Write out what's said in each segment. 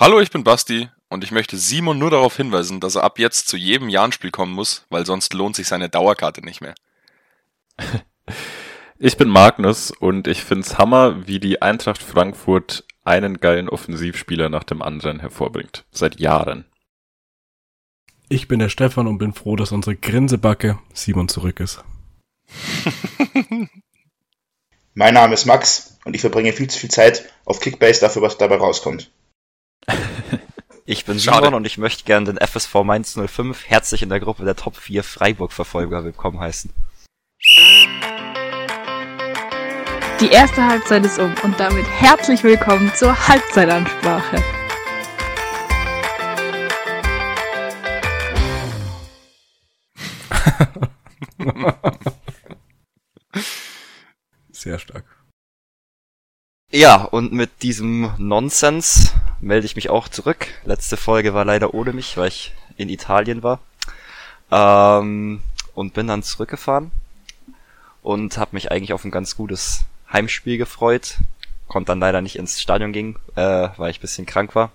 Hallo, ich bin Basti und ich möchte Simon nur darauf hinweisen, dass er ab jetzt zu jedem Jahn-Spiel kommen muss, weil sonst lohnt sich seine Dauerkarte nicht mehr. Ich bin Magnus und ich find's Hammer, wie die Eintracht Frankfurt einen geilen Offensivspieler nach dem anderen hervorbringt. Seit Jahren. Ich bin der Stefan und bin froh, dass unsere Grinsebacke Simon zurück ist. mein Name ist Max und ich verbringe viel zu viel Zeit auf Kickbase dafür, was dabei rauskommt. Ich bin Schade. Simon und ich möchte gerne den FSV Mainz 05 herzlich in der Gruppe der Top 4 Freiburg-Verfolger willkommen heißen. Die erste Halbzeit ist um und damit herzlich willkommen zur Halbzeitansprache. Sehr stark. Ja, und mit diesem Nonsens melde ich mich auch zurück. Letzte Folge war leider ohne mich, weil ich in Italien war. Ähm, und bin dann zurückgefahren und habe mich eigentlich auf ein ganz gutes Heimspiel gefreut. Konnte dann leider nicht ins Stadion gehen, äh, weil ich bisschen krank war.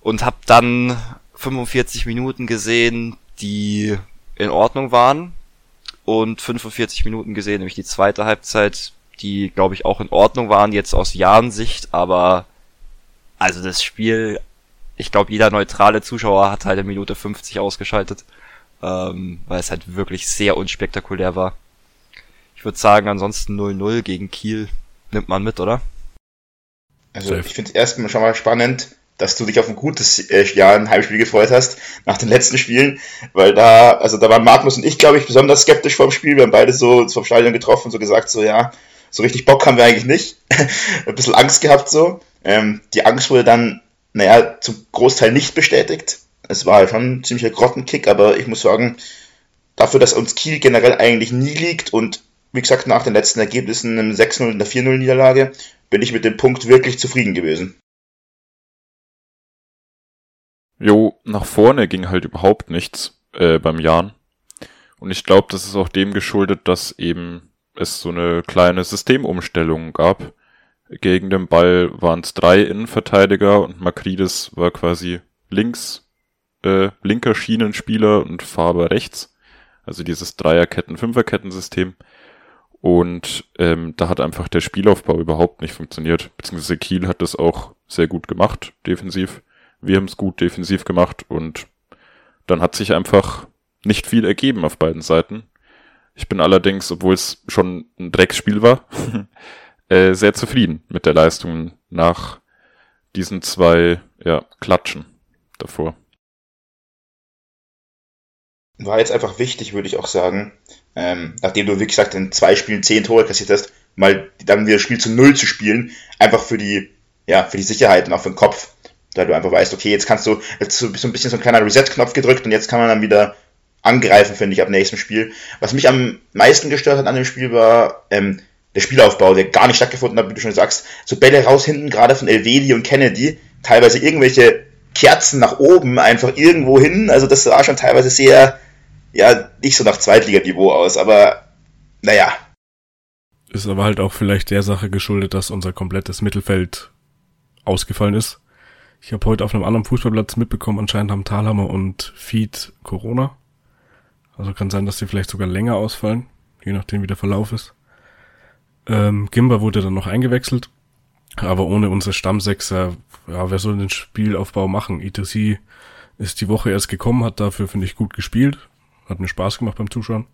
Und habe dann 45 Minuten gesehen, die in Ordnung waren. Und 45 Minuten gesehen, nämlich die zweite Halbzeit, die, glaube ich, auch in Ordnung waren, jetzt aus Jahrensicht, aber also das Spiel, ich glaube, jeder neutrale Zuschauer hat halt in Minute 50 ausgeschaltet, ähm, weil es halt wirklich sehr unspektakulär war. Ich würde sagen, ansonsten 0-0 gegen Kiel nimmt man mit, oder? Also ich finde es erstmal schon mal spannend, dass du dich auf ein gutes äh, Jahr ein Heimspiel gefreut hast nach den letzten Spielen, weil da, also da waren Magnus und ich, glaube ich, besonders skeptisch vor dem Spiel. Wir haben beide so vom Stadion getroffen und so gesagt, so ja, so richtig Bock haben wir eigentlich nicht. ein bisschen Angst gehabt so. Ähm, die Angst wurde dann, naja, zum Großteil nicht bestätigt. Es war schon ein ziemlicher Grottenkick, aber ich muss sagen, dafür, dass uns Kiel generell eigentlich nie liegt und wie gesagt, nach den letzten Ergebnissen, einem 6-0 und einer 4-0-Niederlage, bin ich mit dem Punkt wirklich zufrieden gewesen. Jo, nach vorne ging halt überhaupt nichts äh, beim Jan. Und ich glaube, das ist auch dem geschuldet, dass eben es so eine kleine Systemumstellung gab gegen den Ball waren es drei Innenverteidiger und Makridis war quasi links, äh, linker Schienenspieler und Faber rechts. Also dieses Dreierketten-Fünferketten-System. Und ähm, da hat einfach der Spielaufbau überhaupt nicht funktioniert. Beziehungsweise Kiel hat das auch sehr gut gemacht, defensiv. Wir haben es gut defensiv gemacht und dann hat sich einfach nicht viel ergeben auf beiden Seiten. Ich bin allerdings, obwohl es schon ein Drecksspiel war, äh, sehr zufrieden mit der Leistung nach diesen zwei ja, Klatschen davor. War jetzt einfach wichtig, würde ich auch sagen, ähm, nachdem du, wie gesagt, in zwei Spielen zehn Tore kassiert hast, mal dann wieder das Spiel zu Null zu spielen, einfach für die, ja, für die Sicherheit und auch für den Kopf, da du einfach weißt, okay, jetzt kannst du, jetzt so, ein bisschen so ein kleiner Reset-Knopf gedrückt und jetzt kann man dann wieder angreifen, finde ich, ab nächstem Spiel. Was mich am meisten gestört hat an dem Spiel war, ähm, der Spielaufbau, der gar nicht stattgefunden hat, wie du schon sagst. So Bälle raus hinten, gerade von Elvedi und Kennedy, teilweise irgendwelche Kerzen nach oben, einfach irgendwo hin. Also das sah schon teilweise sehr, ja, nicht so nach Zweitliganiveau aus, aber naja. Ist aber halt auch vielleicht der Sache geschuldet, dass unser komplettes Mittelfeld ausgefallen ist. Ich habe heute auf einem anderen Fußballplatz mitbekommen, anscheinend haben Thalhammer und Feed Corona. Also kann sein, dass sie vielleicht sogar länger ausfallen, je nachdem wie der Verlauf ist. Ähm, Gimba wurde dann noch eingewechselt, aber ohne unsere Stammsechser, ja, wer soll den Spielaufbau machen? ETC ist die Woche erst gekommen, hat dafür, finde ich, gut gespielt. Hat mir Spaß gemacht beim Zuschauen.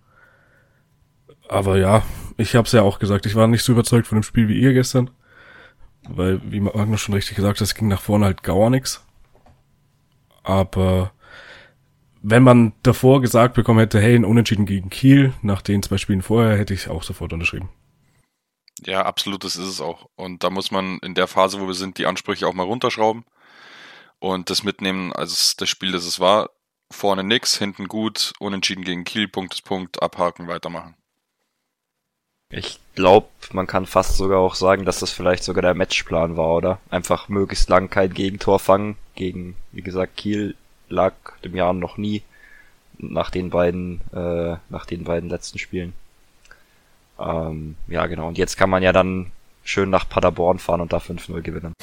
Aber ja, ich habe es ja auch gesagt, ich war nicht so überzeugt von dem Spiel wie ihr gestern. Weil, wie Magnus schon richtig gesagt hat, es ging nach vorne halt gar nichts. Aber wenn man davor gesagt bekommen hätte, hey, ein Unentschieden gegen Kiel, nach den zwei Spielen vorher, hätte ich auch sofort unterschrieben. Ja, absolut, das ist es auch. Und da muss man in der Phase, wo wir sind, die Ansprüche auch mal runterschrauben und das mitnehmen als das Spiel, das es war. Vorne nix, hinten gut, unentschieden gegen Kiel, Punkt ist Punkt, abhaken, weitermachen. Ich glaube, man kann fast sogar auch sagen, dass das vielleicht sogar der Matchplan war, oder? Einfach möglichst lang kein Gegentor fangen. Gegen, wie gesagt, Kiel lag dem Jahr noch nie nach den beiden, äh, nach den beiden letzten Spielen. Ähm, ja, genau. Und jetzt kann man ja dann schön nach Paderborn fahren und da 5-0 gewinnen.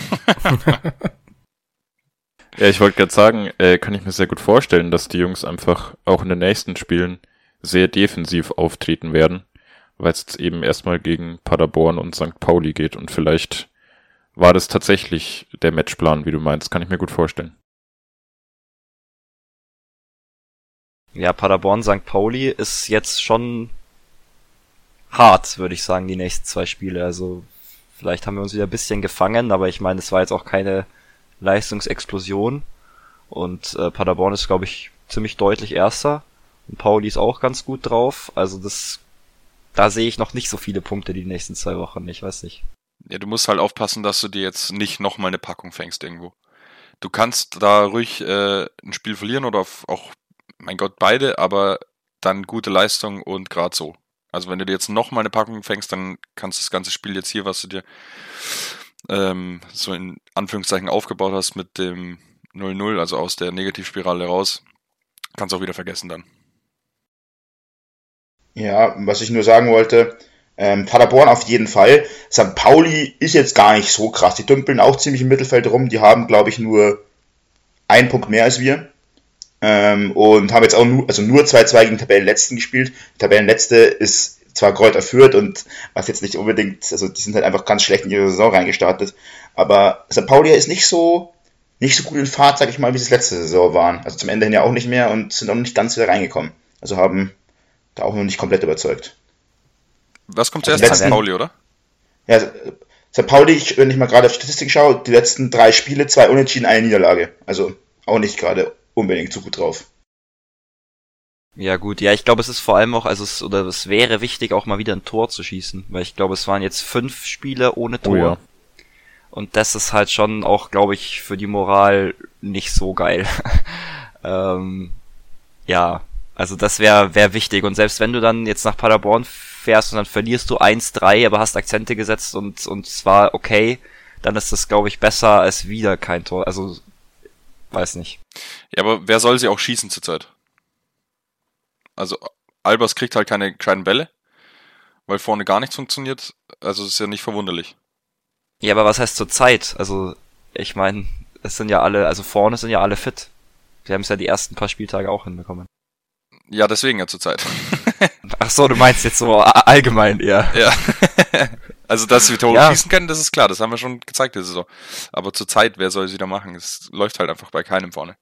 Ja, ich wollte gerade sagen, äh, kann ich mir sehr gut vorstellen, dass die Jungs einfach auch in den nächsten Spielen sehr defensiv auftreten werden, weil es jetzt eben erstmal gegen Paderborn und St. Pauli geht und vielleicht war das tatsächlich der Matchplan, wie du meinst, kann ich mir gut vorstellen. Ja, Paderborn, St. Pauli ist jetzt schon hart, würde ich sagen, die nächsten zwei Spiele. Also vielleicht haben wir uns wieder ein bisschen gefangen, aber ich meine, es war jetzt auch keine Leistungsexplosion. Und äh, Paderborn ist, glaube ich, ziemlich deutlich Erster. Und Pauli ist auch ganz gut drauf. Also das, da sehe ich noch nicht so viele Punkte die nächsten zwei Wochen. Ich weiß nicht. Ja, du musst halt aufpassen, dass du dir jetzt nicht nochmal eine Packung fängst irgendwo. Du kannst da ruhig äh, ein Spiel verlieren oder auch, mein Gott, beide, aber dann gute Leistung und gerade so. Also wenn du dir jetzt nochmal eine Packung fängst, dann kannst du das ganze Spiel jetzt hier, was du dir ähm, so in Anführungszeichen aufgebaut hast mit dem 0-0, also aus der Negativspirale raus, kannst auch wieder vergessen dann. Ja, was ich nur sagen wollte, ähm, Paderborn auf jeden Fall. St. Pauli ist jetzt gar nicht so krass. Die dümpeln auch ziemlich im Mittelfeld rum. Die haben, glaube ich, nur einen Punkt mehr als wir. Ähm, und haben jetzt auch nur, also nur 2-2 gegen Tabellenletzten gespielt. Die Tabellenletzte ist zwar Kräuter führt und was jetzt nicht unbedingt, also die sind halt einfach ganz schlecht in ihre Saison reingestartet. Aber St. Pauli ist nicht so, nicht so gut in Fahrt, sag ich mal, wie sie es letzte Saison waren. Also zum Ende hin ja auch nicht mehr und sind auch nicht ganz wieder reingekommen. Also haben da auch noch nicht komplett überzeugt. Was kommt zuerst? Also St. Pauli, oder? Ja, St. Pauli, ich, wenn ich mal gerade auf Statistik schaue, die letzten drei Spiele, zwei Unentschieden, eine Niederlage. Also auch nicht gerade unbedingt so gut drauf. Ja gut, ja, ich glaube, es ist vor allem auch, also es, oder es wäre wichtig, auch mal wieder ein Tor zu schießen, weil ich glaube, es waren jetzt fünf Spiele ohne Tor. Oh ja. Und das ist halt schon auch, glaube ich, für die Moral nicht so geil. ähm, ja, also das wäre wär wichtig. Und selbst wenn du dann jetzt nach Paderborn fährst und dann verlierst du 1-3, aber hast Akzente gesetzt und, und zwar okay, dann ist das, glaube ich, besser als wieder kein Tor. Also, weiß nicht. Ja, aber wer soll sie auch schießen zurzeit? Also Albers kriegt halt keine gescheiten Bälle, weil vorne gar nichts funktioniert. Also ist ja nicht verwunderlich. Ja, aber was heißt zur Zeit? Also ich meine, es sind ja alle, also vorne sind ja alle fit. Wir haben es ja die ersten paar Spieltage auch hinbekommen. Ja, deswegen ja zur Zeit. Ach so, du meinst jetzt so allgemein eher. Ja. also, dass wir Tore ja. schießen können, das ist klar, das haben wir schon gezeigt, das ist so. Aber zur Zeit, wer soll sie da machen? Es läuft halt einfach bei keinem vorne.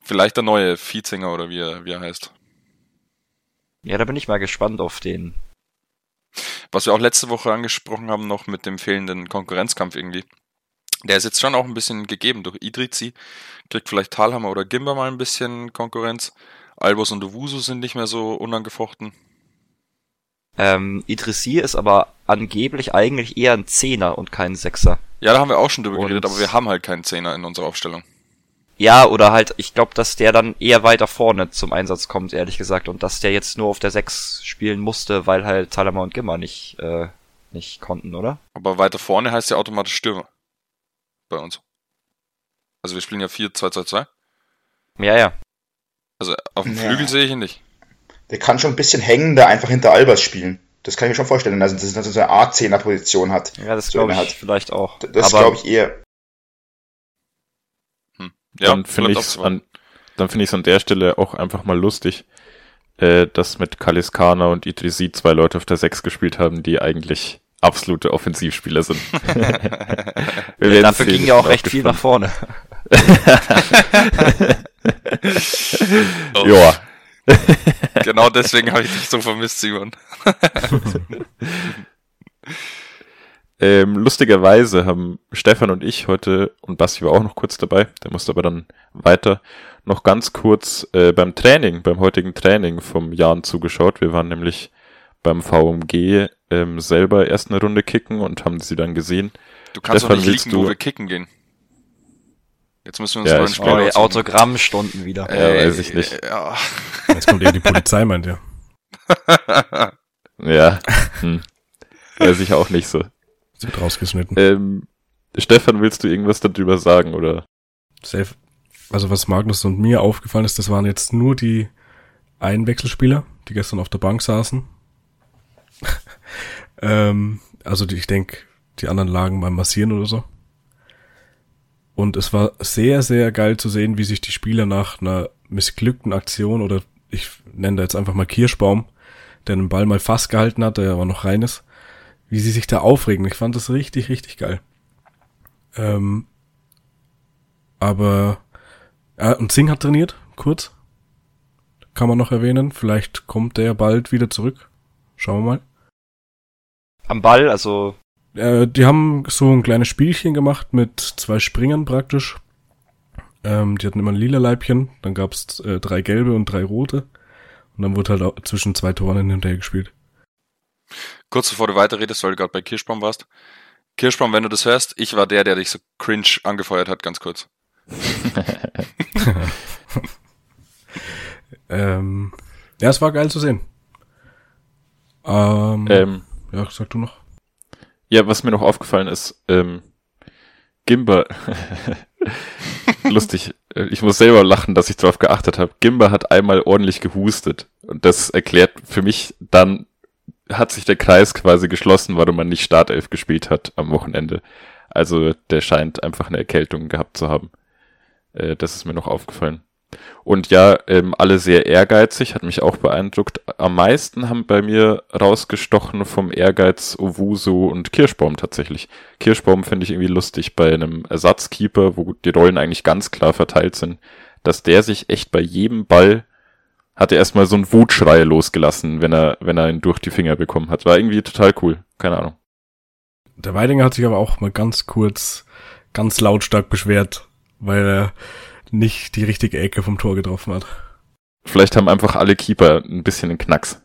Vielleicht der neue Viehzinger oder wie er, wie er heißt. Ja, da bin ich mal gespannt auf den. Was wir auch letzte Woche angesprochen haben, noch mit dem fehlenden Konkurrenzkampf irgendwie. Der ist jetzt schon auch ein bisschen gegeben durch Idrizi. Kriegt vielleicht Talhammer oder Gimba mal ein bisschen Konkurrenz. Albos und Owusu sind nicht mehr so unangefochten. Ähm, Idrissi ist aber angeblich eigentlich eher ein Zehner und kein Sechser. Ja, da haben wir auch schon drüber und geredet, aber wir haben halt keinen Zehner in unserer Aufstellung. Ja, oder halt, ich glaube, dass der dann eher weiter vorne zum Einsatz kommt, ehrlich gesagt, und dass der jetzt nur auf der 6 spielen musste, weil halt Talama und Gimmer nicht, äh, nicht konnten, oder? Aber weiter vorne heißt ja automatisch Stürmer. Bei uns. Also wir spielen ja 4-2-2-2. Ja, ja. Also auf dem ja. Flügel sehe ich ihn nicht. Der kann schon ein bisschen hängen, da einfach hinter Albers spielen. Das kann ich mir schon vorstellen, also dass er so eine Art 10er Position hat. Ja, das so glaube ich hat. vielleicht auch. Das glaube ich eher. Ja, dann finde ich an, dann finde ich es an der Stelle auch einfach mal lustig, äh, dass mit Kaliskana und Idrisi zwei Leute auf der 6 gespielt haben, die eigentlich absolute Offensivspieler sind. ja, dafür ging ja auch recht viel nach vorne. oh. Ja. genau deswegen habe ich dich so vermisst, Simon. Ähm, lustigerweise haben Stefan und ich heute, und Basti war auch noch kurz dabei, der musste aber dann weiter, noch ganz kurz äh, beim Training, beim heutigen Training vom Jan zugeschaut. Wir waren nämlich beim VMG ähm, selber erst eine Runde kicken und haben sie dann gesehen. Du kannst Stefan, doch nicht liegen, wo wir kicken gehen. Jetzt müssen wir uns ja, mal ein Spiel oh, Autogrammstunden wieder. Ja, weiß ich nicht. Ja. Jetzt kommt eben die Polizei, meint ihr. ja. Hm. Weiß ich auch nicht so. Es wird rausgeschnitten. Ähm, Stefan, willst du irgendwas darüber sagen, oder? Safe. Also was Magnus und mir aufgefallen ist, das waren jetzt nur die Einwechselspieler, die gestern auf der Bank saßen. ähm, also die, ich denke, die anderen lagen beim Massieren oder so. Und es war sehr, sehr geil zu sehen, wie sich die Spieler nach einer missglückten Aktion oder ich nenne da jetzt einfach mal Kirschbaum, der den Ball mal fast gehalten hat, der aber noch rein ist, wie sie sich da aufregen. Ich fand das richtig, richtig geil. Ähm, aber ja, und Singh hat trainiert, kurz. Kann man noch erwähnen. Vielleicht kommt der bald wieder zurück. Schauen wir mal. Am Ball, also. Äh, die haben so ein kleines Spielchen gemacht mit zwei Springern praktisch. Ähm, die hatten immer ein lila Leibchen, dann gab's äh, drei gelbe und drei rote. Und dann wurde halt auch zwischen zwei Toren hinterher gespielt. Kurz bevor du weiterredest, weil du gerade bei Kirschbaum warst. Kirschbaum, wenn du das hörst, ich war der, der dich so cringe angefeuert hat, ganz kurz. ähm, ja, es war geil zu sehen. Ähm, Ähm, ja, sag du noch. Ja, was mir noch aufgefallen ist, ähm, Gimba, lustig, äh, ich muss selber lachen, dass ich darauf geachtet habe. Gimba hat einmal ordentlich gehustet und das erklärt für mich dann, hat sich der Kreis quasi geschlossen, warum man nicht Startelf gespielt hat am Wochenende. Also der scheint einfach eine Erkältung gehabt zu haben. Äh, das ist mir noch aufgefallen. Und ja, ähm, alle sehr ehrgeizig, hat mich auch beeindruckt. Am meisten haben bei mir rausgestochen vom Ehrgeiz Owusu und Kirschbaum tatsächlich. Kirschbaum finde ich irgendwie lustig bei einem Ersatzkeeper, wo die Rollen eigentlich ganz klar verteilt sind, dass der sich echt bei jedem Ball hat er erstmal so einen Wutschrei losgelassen, wenn er, wenn er ihn durch die Finger bekommen hat. War irgendwie total cool. Keine Ahnung. Der Weidinger hat sich aber auch mal ganz kurz, ganz lautstark beschwert, weil er nicht die richtige Ecke vom Tor getroffen hat. Vielleicht haben einfach alle Keeper ein bisschen einen Knacks.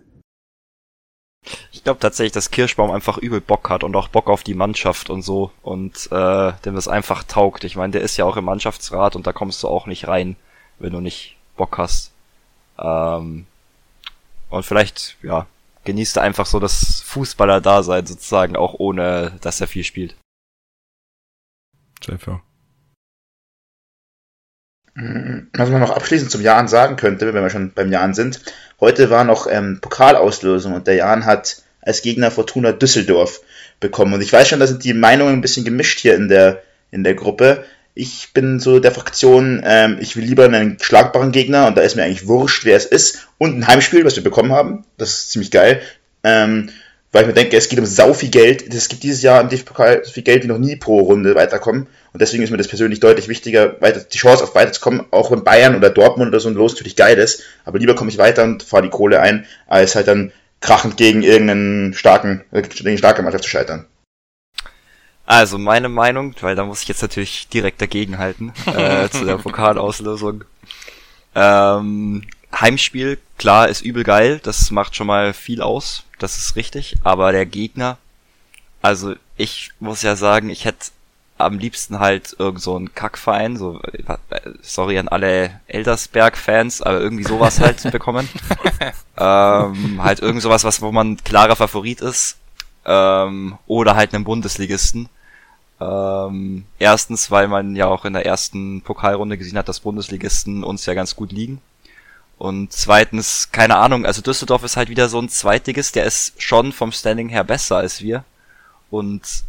Ich glaube tatsächlich, dass Kirschbaum einfach übel Bock hat und auch Bock auf die Mannschaft und so und äh, dem das einfach taugt. Ich meine, der ist ja auch im Mannschaftsrat und da kommst du auch nicht rein, wenn du nicht Bock hast. Ähm, und vielleicht, ja, genießt er einfach so das Fußballer-Dasein sozusagen, auch ohne, dass er viel spielt. Safe, ja. Was man noch abschließend zum Jan sagen könnte, wenn wir schon beim Jan sind. Heute war noch ähm, Pokalauslösung und der Jan hat als Gegner Fortuna Düsseldorf bekommen. Und ich weiß schon, da sind die Meinungen ein bisschen gemischt hier in der, in der Gruppe. Ich bin so der Fraktion, ähm, ich will lieber einen schlagbaren Gegner und da ist mir eigentlich wurscht, wer es ist. Und ein Heimspiel, was wir bekommen haben. Das ist ziemlich geil. Ähm, weil ich mir denke, es geht um sau viel Geld. Es gibt dieses Jahr im DFB-Pokal so viel Geld wie noch nie pro Runde weiterkommen. Und deswegen ist mir das persönlich deutlich wichtiger, weiter, die Chance auf weiterzukommen, auch wenn Bayern oder Dortmund oder so ein Los natürlich geil ist. Aber lieber komme ich weiter und fahre die Kohle ein, als halt dann krachend gegen irgendeinen starken, äh, gegen eine starke Mannschaft zu scheitern. Also meine Meinung, weil da muss ich jetzt natürlich direkt dagegenhalten äh, zu der Pokalauslösung. Ähm, Heimspiel, klar, ist übel geil, das macht schon mal viel aus, das ist richtig, aber der Gegner, also ich muss ja sagen, ich hätte am liebsten halt irgend so einen Kackverein, so sorry an alle Eldersberg-Fans, aber irgendwie sowas halt bekommen. ähm, halt irgend sowas, was wo man klarer Favorit ist. Ähm, oder halt einen Bundesligisten. Ähm, erstens, weil man ja auch in der ersten Pokalrunde gesehen hat, dass Bundesligisten uns ja ganz gut liegen. Und zweitens, keine Ahnung, also Düsseldorf ist halt wieder so ein Zweitligist, der ist schon vom Standing her besser als wir. Und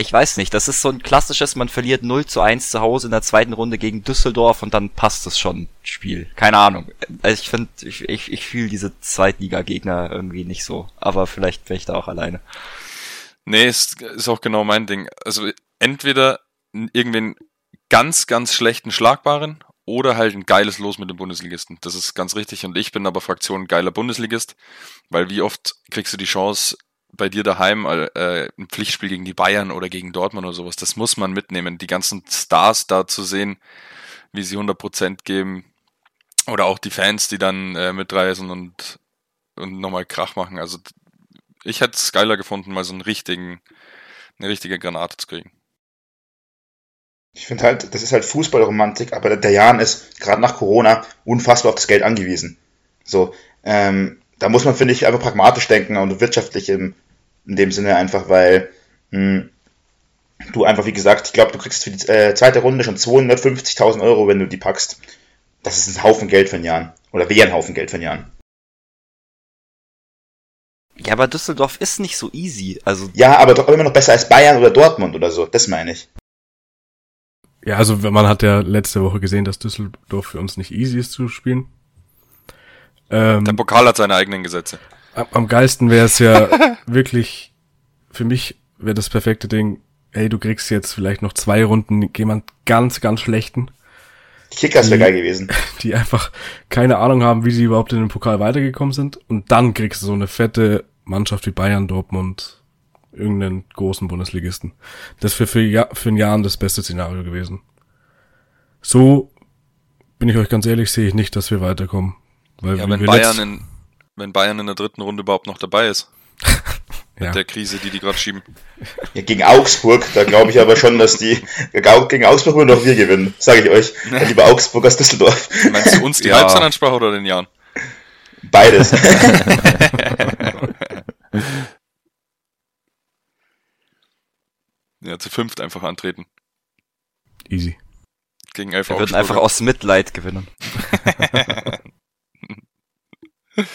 ich weiß nicht, das ist so ein klassisches, man verliert 0 zu 1 zu Hause in der zweiten Runde gegen Düsseldorf und dann passt es schon, Spiel. Keine Ahnung. Also ich finde, ich, ich, ich fühle diese Zweitliga-Gegner irgendwie nicht so. Aber vielleicht bin ich da auch alleine. Nee, ist, ist auch genau mein Ding. Also entweder irgendwen ganz, ganz schlechten Schlagbaren oder halt ein geiles Los mit dem Bundesligisten. Das ist ganz richtig. Und ich bin aber Fraktion geiler Bundesligist, weil wie oft kriegst du die Chance, bei dir daheim äh, ein Pflichtspiel gegen die Bayern oder gegen Dortmund oder sowas, das muss man mitnehmen. Die ganzen Stars da zu sehen, wie sie 100% geben oder auch die Fans, die dann äh, mitreisen und, und nochmal Krach machen. Also ich hätte es geiler gefunden, mal so einen richtigen, eine richtige Granate zu kriegen. Ich finde halt, das ist halt Fußballromantik, aber der Jan ist gerade nach Corona unfassbar auf das Geld angewiesen. So, ähm, da muss man, finde ich, einfach pragmatisch denken und wirtschaftlich im, in dem Sinne einfach, weil mh, du einfach, wie gesagt, ich glaube, du kriegst für die äh, zweite Runde schon 250.000 Euro, wenn du die packst. Das ist ein Haufen Geld für Jahr. Oder wäre ein Haufen Geld für Jahr. Ja, aber Düsseldorf ist nicht so easy. Also Ja, aber doch immer noch besser als Bayern oder Dortmund oder so. Das meine ich. Ja, also man hat ja letzte Woche gesehen, dass Düsseldorf für uns nicht easy ist zu spielen. Ähm, Der Pokal hat seine eigenen Gesetze. Am, am geilsten wäre es ja wirklich, für mich wäre das perfekte Ding, hey, du kriegst jetzt vielleicht noch zwei Runden jemand ganz, ganz schlechten. Kickers wäre geil gewesen. Die einfach keine Ahnung haben, wie sie überhaupt in den Pokal weitergekommen sind. Und dann kriegst du so eine fette Mannschaft wie Bayern, Dortmund, irgendeinen großen Bundesligisten. Das wäre für, ja, für ein Jahr das beste Szenario gewesen. So bin ich euch ganz ehrlich, sehe ich nicht, dass wir weiterkommen. Weil ja, wenn Bayern in, wenn Bayern in der dritten Runde überhaupt noch dabei ist. Mit ja. der Krise, die die gerade schieben. Ja, gegen Augsburg, da glaube ich aber schon, dass die gegen Augsburg würden noch wir gewinnen, sage ich euch. Ja. Lieber Augsburg als Düsseldorf. Meinst du uns die ja. Halbzeitansprache oder den Jan? Beides. ja, zu fünft einfach antreten. Easy. Gegen elf Wir würden einfach aus Mitleid gewinnen.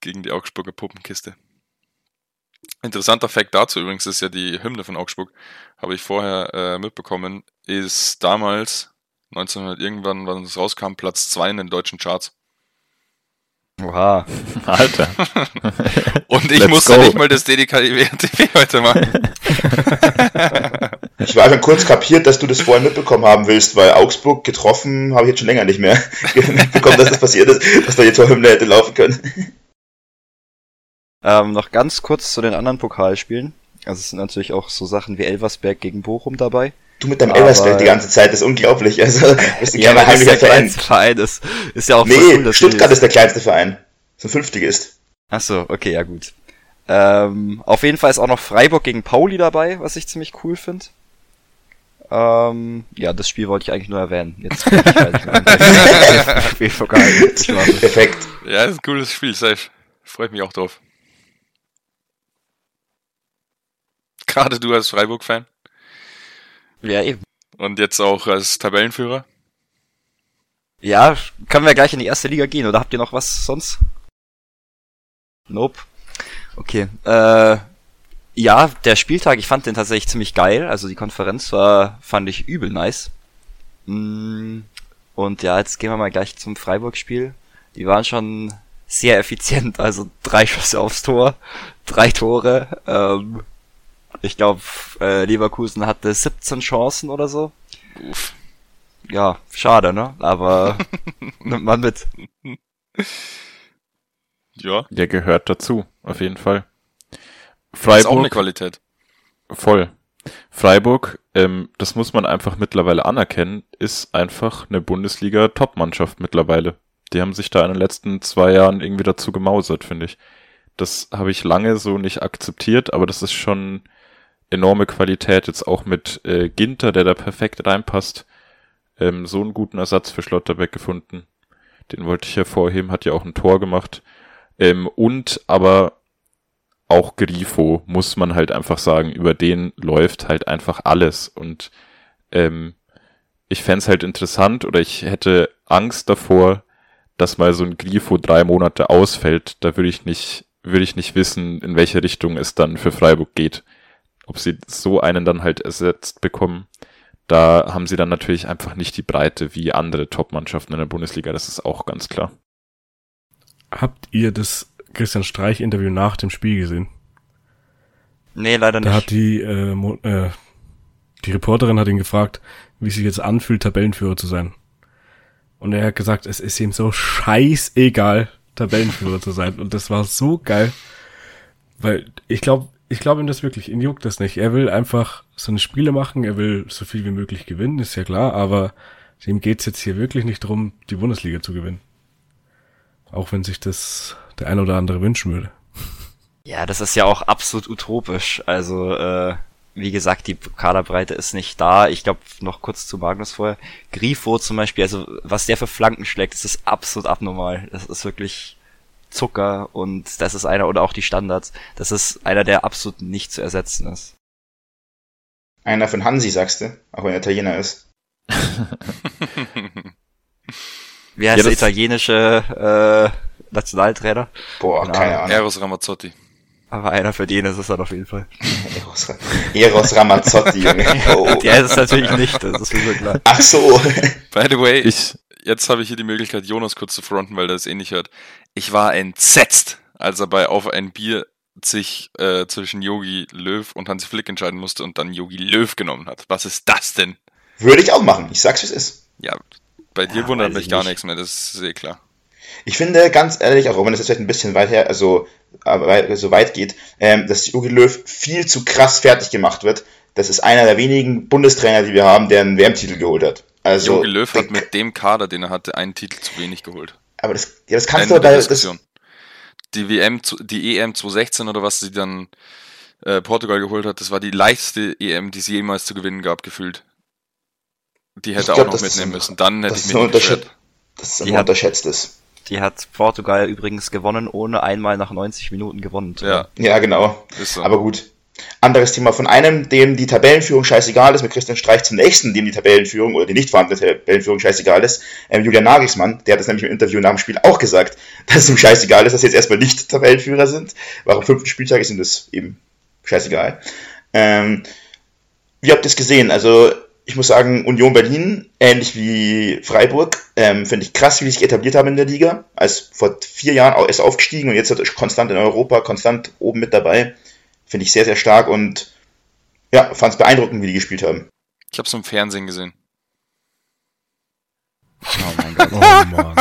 Gegen die Augsburger Puppenkiste. Interessanter Fakt dazu übrigens ist ja die Hymne von Augsburg, habe ich vorher äh, mitbekommen, ist damals 1900 irgendwann, wann es rauskam, Platz 2 in den deutschen Charts. Oha. Alter. Und ich Let's musste go. nicht mal das DDKW heute machen. Ich war schon kurz kapiert, dass du das vorhin mitbekommen haben willst, weil Augsburg getroffen habe ich jetzt schon länger nicht mehr mitbekommen, dass das passiert ist, dass da die Torhymne hätte laufen können. Ähm, noch ganz kurz zu den anderen Pokalspielen. Also es sind natürlich auch so Sachen wie Elversberg gegen Bochum dabei. Du mit deinem aber, Elversberg die ganze Zeit, das ist unglaublich. Also, bist ein ja, kleiner heimlicher der Verein. Verein ist, ist ja auch Nee, cool, Stuttgart ist der kleinste Verein. So ein Fünftligist. Ach so, okay, ja gut. Ähm, auf jeden Fall ist auch noch Freiburg gegen Pauli dabei, was ich ziemlich cool finde. Ähm, ja, das Spiel wollte ich eigentlich nur erwähnen. Jetzt bin ich halt Spielpokal. Perfekt. Ja, ist ein cooles Spiel, safe. Freut mich auch drauf. Gerade du als Freiburg-Fan. Ja, eben. Und jetzt auch als Tabellenführer? Ja, können wir gleich in die erste Liga gehen, oder habt ihr noch was sonst? Nope. Okay. Äh, ja, der Spieltag, ich fand den tatsächlich ziemlich geil. Also die Konferenz war, fand ich übel nice. Mm, und ja, jetzt gehen wir mal gleich zum Freiburg-Spiel. Die waren schon sehr effizient, also drei Schüsse aufs Tor, drei Tore. Ähm, ich glaube, äh, Leverkusen hatte 17 Chancen oder so. Uff. Ja, schade, ne? Aber nimmt man mit. Ja. Der gehört dazu, auf jeden Fall. Freiburg. Ist auch eine Qualität. Voll. Freiburg, ähm, das muss man einfach mittlerweile anerkennen, ist einfach eine Bundesliga-Top-Mannschaft mittlerweile. Die haben sich da in den letzten zwei Jahren irgendwie dazu gemausert, finde ich. Das habe ich lange so nicht akzeptiert, aber das ist schon enorme Qualität, jetzt auch mit äh, Ginter, der da perfekt reinpasst. Ähm, so einen guten Ersatz für Schlotterbeck gefunden. Den wollte ich hervorheben, hat ja auch ein Tor gemacht. Ähm, und aber auch Grifo, muss man halt einfach sagen, über den läuft halt einfach alles. Und ähm, ich fände halt interessant oder ich hätte Angst davor, dass mal so ein Grifo drei Monate ausfällt. Da würde ich nicht, würde ich nicht wissen, in welche Richtung es dann für Freiburg geht ob sie so einen dann halt ersetzt bekommen. Da haben sie dann natürlich einfach nicht die Breite wie andere Top-Mannschaften in der Bundesliga, das ist auch ganz klar. Habt ihr das Christian Streich-Interview nach dem Spiel gesehen? Nee, leider nicht. Da hat die, äh, äh, die Reporterin hat ihn gefragt, wie sich jetzt anfühlt, Tabellenführer zu sein. Und er hat gesagt, es ist ihm so scheißegal, Tabellenführer zu sein. Und das war so geil. Weil ich glaube, ich glaube ihm das wirklich. Ihn juckt das nicht. Er will einfach seine Spiele machen. Er will so viel wie möglich gewinnen, ist ja klar. Aber ihm geht's jetzt hier wirklich nicht darum, die Bundesliga zu gewinnen. Auch wenn sich das der ein oder andere wünschen würde. Ja, das ist ja auch absolut utopisch. Also, äh, wie gesagt, die Kaderbreite ist nicht da. Ich glaube, noch kurz zu Magnus vorher. Grifo zum Beispiel, also was der für Flanken schlägt, das ist absolut abnormal. Das ist wirklich Zucker und das ist einer, oder auch die Standards, das ist einer, der absolut nicht zu ersetzen ist. Einer von Hansi, sagst du, auch wenn er Italiener ist. Wie heißt ja, der italienische äh, Nationaltrainer? Boah, keine, keine Ahnung. Eros Ramazzotti. Aber einer für den ist es dann auf jeden Fall. Eros, Eros Ramazzotti, Junge. Oh. Der ist es natürlich nicht, das ist mir so klar. Ach so. By the way, Ich, jetzt habe ich hier die Möglichkeit, Jonas kurz zu fronten, weil der es eh nicht hört. Ich war entsetzt, als er bei Auf ein Bier sich äh, zwischen Yogi Löw und Hansi Flick entscheiden musste und dann Yogi Löw genommen hat. Was ist das denn? Würde ich auch machen. Ich sag's, wie es ist. Ja, bei dir Ja, wundert mich ich gar nicht. nichts mehr, das ist sehr klar. Ich finde ganz ehrlich, auch wenn es jetzt vielleicht ein bisschen weit her, also wei- so weit geht, ähm, dass Jogi Löw viel zu krass fertig gemacht wird. Das ist einer der wenigen Bundestrainer, die wir haben, der einen WM-Titel geholt hat. Also, Jogi Löw hat mit dem Kader, den er hatte, einen Titel zu wenig geholt. aber das, ja, das kannst Ende du bei, das. Die WM, die EM 2016 oder was sie dann äh, Portugal geholt hat, das war die leichteste EM, die es jemals zu gewinnen gab, gefühlt. Die hätte Ich auch glaub, noch mitnehmen ein- müssen. Dann hätte das ich ist mich ein das ist Die immer hat- unterschätzt ist. Die hat Portugal übrigens gewonnen, ohne einmal nach 90 Minuten gewonnen. zu Ja, haben. Ja, genau. ist so. Aber gut. Anderes Thema. Von einem, dem die Tabellenführung scheißegal ist, mit Christian Streich zum nächsten, dem die Tabellenführung oder die nicht vorhandene Tabellenführung scheißegal ist, ähm, Julian Nagelsmann, der hat das nämlich im Interview nach dem Spiel auch gesagt, dass es ihm scheißegal ist, dass sie jetzt erstmal nicht Tabellenführer sind. Weil am fünften Spieltag ist ihm das eben scheißegal. Ähm, wie habt ihr es gesehen? Also, ich muss sagen, Union Berlin, ähnlich wie Freiburg, ähm, finde ich krass, wie die sich etabliert haben in der Liga. Als vor vier Jahren auch erst aufgestiegen und jetzt halt konstant in Europa, konstant oben mit dabei. Finde ich sehr, sehr stark und ja, fand es beeindruckend, wie die gespielt haben. ich habe es im Fernsehen gesehen. Oh mein Gott. Oh Mann.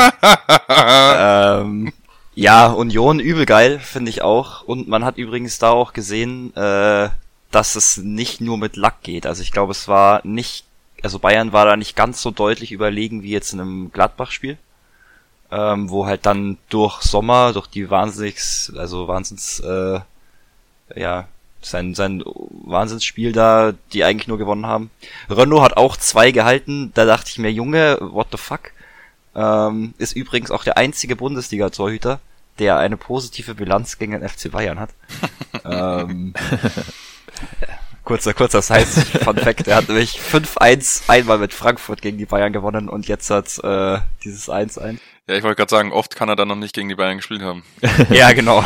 ähm, ja, Union übel geil, finde ich auch. Und man hat übrigens da auch gesehen, äh, dass es nicht nur mit Lack geht. Also ich glaube, es war nicht, also Bayern war da nicht ganz so deutlich überlegen wie jetzt in einem Gladbach-Spiel. Ähm, wo halt dann durch Sommer, durch die Wahnsinns, also Wahnsinns, äh, ja, sein, sein Wahnsinnsspiel da, die eigentlich nur gewonnen haben. Renault hat auch zwei gehalten, da dachte ich mir, Junge, what the fuck? Ähm, ist übrigens auch der einzige Bundesliga-Torhüter, der eine positive Bilanz gegen den FC Bayern hat. ähm, kurzer, kurzer Science Fun Fact. Er hat nämlich 5-1 einmal mit Frankfurt gegen die Bayern gewonnen und jetzt hat äh, dieses 1-1. Ja, ich wollte gerade sagen, oft kann er dann noch nicht gegen die Bayern gespielt haben. ja, genau.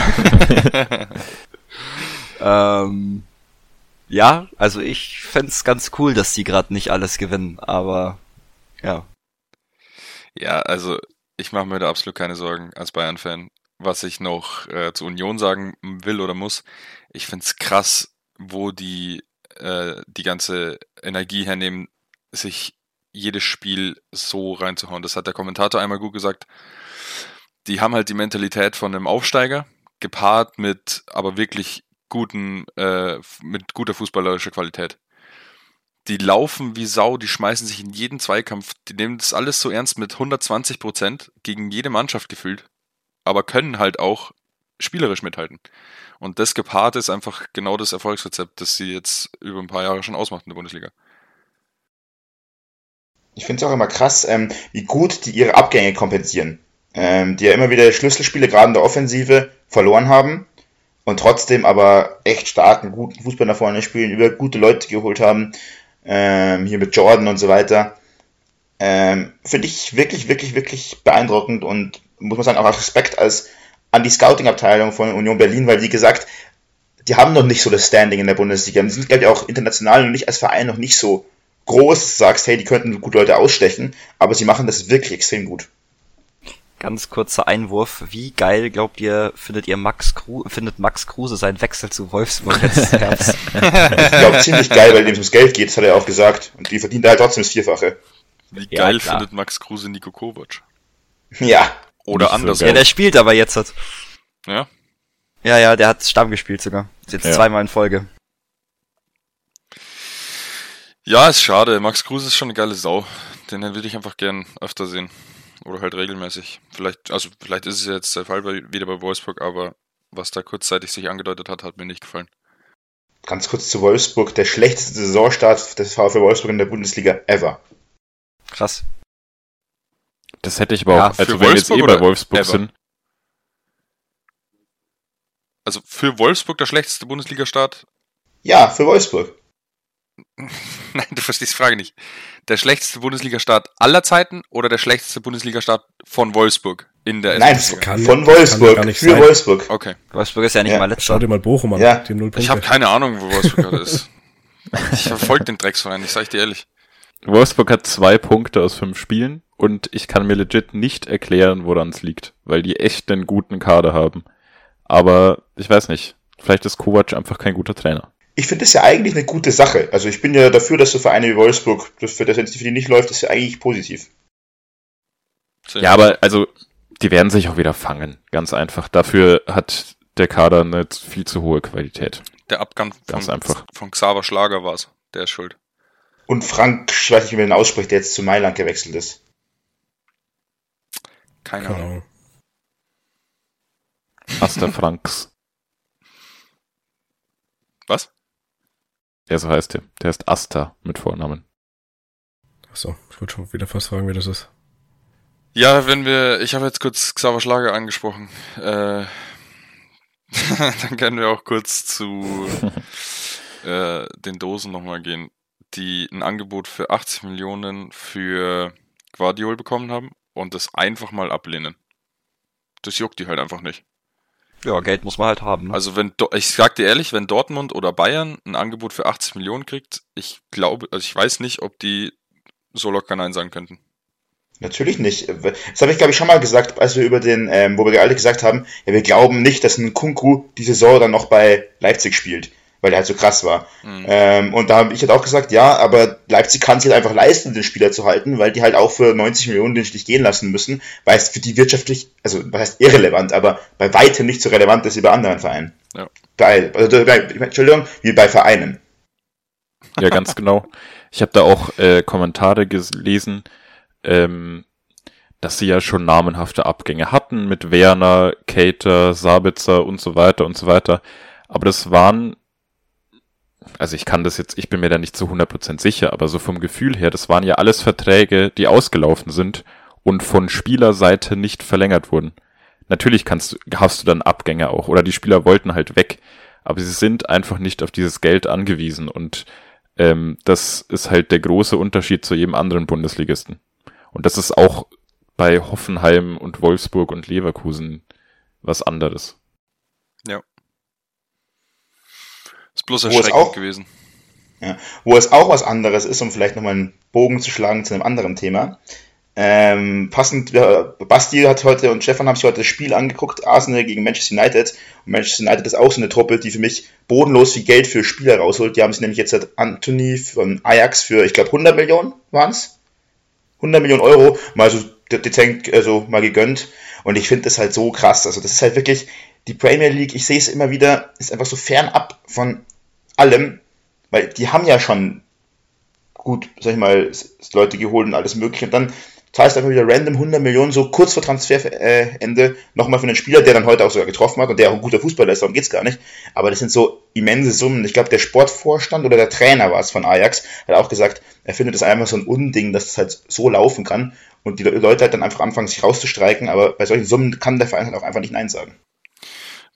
ähm, ja, also ich fänd's ganz cool, dass die gerade nicht alles gewinnen, aber ja. Ja, also ich mache mir da absolut keine Sorgen als Bayern-Fan. Was ich noch äh, zu Union sagen will oder muss, ich find's krass, wo die äh, die ganze Energie hernehmen, sich jedes Spiel so reinzuhauen. Das hat der Kommentator einmal gut gesagt. Die haben halt die Mentalität von einem Aufsteiger, gepaart mit aber wirklich guten, äh, mit guter fußballerischer Qualität die laufen wie Sau, die schmeißen sich in jeden Zweikampf, die nehmen das alles so ernst mit 120 Prozent gegen jede Mannschaft gefühlt, aber können halt auch spielerisch mithalten. Und das gepaart ist einfach genau das Erfolgsrezept, das sie jetzt über ein paar Jahre schon ausmacht in der Bundesliga. Ich finde es auch immer krass, ähm, wie gut die ihre Abgänge kompensieren. Ähm, die ja immer wieder Schlüsselspiele, gerade in der Offensive, verloren haben und trotzdem aber echt starken, guten Fußball nach vorne spielen, über gute Leute geholt haben. Ähm, hier mit Jordan und so weiter. Ähm, finde ich wirklich, wirklich, wirklich beeindruckend und muss man sagen, auch Respekt als an die Scouting-Abteilung von Union Berlin, weil wie gesagt, die haben noch nicht so das Standing in der Bundesliga. Die sind, glaube ich, auch international und nicht als Verein noch nicht so groß, dass du sagst, hey, die könnten gute Leute ausstechen, aber sie machen das wirklich extrem gut. Ganz kurzer Einwurf. Wie geil, glaubt ihr, findet ihr Max Kru findet Max Kruse seinen Wechsel zu Wolfsburg letzten Herbst? Ich glaube, ziemlich geil, weil dem ums Geld geht, das hat er auch gesagt. Und die verdient halt trotzdem das Vierfache. Wie Ja, geil klar. findet Max Kruse Nico Kovac? Ja, Oder Nicht so andersrum. ja, der spielt aber jetzt. Hat. Ja? Ja, ja, der hat Stamm gespielt sogar. Jetzt Ja. zweimal in Folge. ja, ist schade. Max Kruse ist schon eine geile Sau. Den würde ich einfach gern öfter sehen. Oder halt regelmäßig. Vielleicht, also vielleicht ist es jetzt der Fall bei, wieder bei Wolfsburg, aber was da kurzzeitig sich angedeutet hat, hat mir nicht gefallen. ganz kurz zu Wolfsburg. Der schlechteste Saisonstart des VfL Wolfsburg in der Bundesliga ever. Krass. Das hätte ich aber Ja, auch, also wenn wir jetzt Wolfsburg eh bei Wolfsburg ever? sind, Also für Wolfsburg der schlechteste Bundesliga-Start? Ja, für Wolfsburg. Nein, du verstehst die Frage nicht. Der schlechteste Bundesliga-Start aller Zeiten oder der schlechteste Bundesliga-Start von Wolfsburg? In der Nein, kann- von kann Wolfsburg. nicht für sein. Wolfsburg. Okay. Wolfsburg ist ja nicht Ja. mal Schau letzter. dir mal Bochum an, Ja. die null Punkte. Ich habe keine Ahnung, wo Wolfsburg gerade ist. Ich verfolge den Drecksverein, ich sag dir ehrlich. Wolfsburg hat zwei Punkte aus fünf Spielen und ich kann mir legit nicht erklären, woran es liegt, weil die echt einen guten Kader haben. Aber ich weiß nicht, vielleicht ist Kovac einfach kein guter Trainer. Ich finde das ja eigentlich eine gute Sache. Also ich bin ja dafür, dass so Vereine wie Wolfsburg, das für das, wenn es für die nicht läuft, ist ja eigentlich positiv. Ja, aber also, die werden sich auch wieder fangen, ganz einfach. Dafür hat der Kader eine viel zu hohe Qualität. Der Abgang Ganz von, einfach. von Xaver Schlager war's. Der ist schuld. Und Frank, ich weiß nicht, wie man den ausspricht, der jetzt zu Mailand gewechselt ist. Keine Keine Ahnung. Asta Franks. Was? Ja, so heißt der. Der heißt Asta mit Vornamen. Achso, ich wollte schon wieder fast fragen, wie das ist. Ja, wenn wir, ich habe jetzt kurz Xaver Schlager angesprochen. Äh, dann können wir auch kurz zu äh, den Dosen nochmal gehen, die ein Angebot für 80 Millionen für Guardiol bekommen haben und das einfach mal ablehnen. Das juckt die halt einfach nicht. Ja, Geld muss man halt haben. Ne? Also wenn, ich sag dir ehrlich, wenn Dortmund oder Bayern ein Angebot für 80 Millionen kriegt, ich glaube, also ich weiß nicht, ob die so locker Nein sagen könnten. Natürlich nicht. Das habe ich, glaube ich, schon mal gesagt, als wir über den, ähm, wo wir alle gesagt haben, ja, wir glauben nicht, dass ein Kunku die Saison dann noch bei Leipzig spielt, weil der halt so krass war. Mhm. Ähm, und da habe ich halt auch gesagt, ja, aber Leipzig kann sich halt einfach leisten, den Spieler zu halten, weil die halt auch für 90 Millionen den Stich gehen lassen müssen, weil es für die wirtschaftlich, also was heißt irrelevant, aber bei weitem nicht so relevant ist wie bei anderen Vereinen. Ja. Bei, also, bei, Entschuldigung, wie bei Vereinen. Ja, ganz genau. Ich habe da auch äh, Kommentare gelesen, ähm, dass sie ja schon namenhafte Abgänge hatten mit Werner, Cater, Sabitzer und so weiter und so weiter. Aber das waren, also ich kann das jetzt, ich bin mir da nicht zu 100% sicher, aber so vom Gefühl her, das waren ja alles Verträge, die ausgelaufen sind und von Spielerseite nicht verlängert wurden. Natürlich kannst du, hast du dann Abgänge auch oder die Spieler wollten halt weg, aber sie sind einfach nicht auf dieses Geld angewiesen und ähm, das ist halt der große Unterschied zu jedem anderen Bundesligisten. Und das ist auch bei Hoffenheim und Wolfsburg und Leverkusen was anderes. Ist bloß Wo es erschreckend auch- gewesen. Wo es auch was anderes ist, um vielleicht nochmal einen Bogen zu schlagen zu einem anderen Thema. Ähm, passend, ja, Basti hat heute und Stefan haben sich heute das Spiel angeguckt, Arsenal gegen Manchester United. Und Manchester United ist auch so eine Truppe, die für mich bodenlos viel Geld für Spieler rausholt. Die haben sich nämlich jetzt halt Anthony von Ajax für, ich glaube, 100 Millionen waren es. 100 Millionen Euro mal so de- dezent, also mal gegönnt. Und ich finde das halt so krass. Also das ist halt wirklich, die Premier League, ich sehe es immer wieder, ist einfach so fernab von allem, weil die haben ja schon gut, sag ich mal, Leute geholt und alles mögliche. Und dann zahlst einfach wieder random 100 Millionen, so kurz vor Transferende, nochmal für einen Spieler, der dann heute auch sogar getroffen hat und der auch ein guter Fußballer ist, darum geht's gar nicht. Aber das sind so immense Summen. Ich glaube, der Sportvorstand oder der Trainer war es von Ajax, hat auch gesagt, er findet es einfach so ein Unding, dass es halt so laufen kann und die Le- Leute halt dann einfach anfangen, sich rauszustreiken. Aber bei solchen Summen kann der Verein halt auch einfach nicht Nein sagen.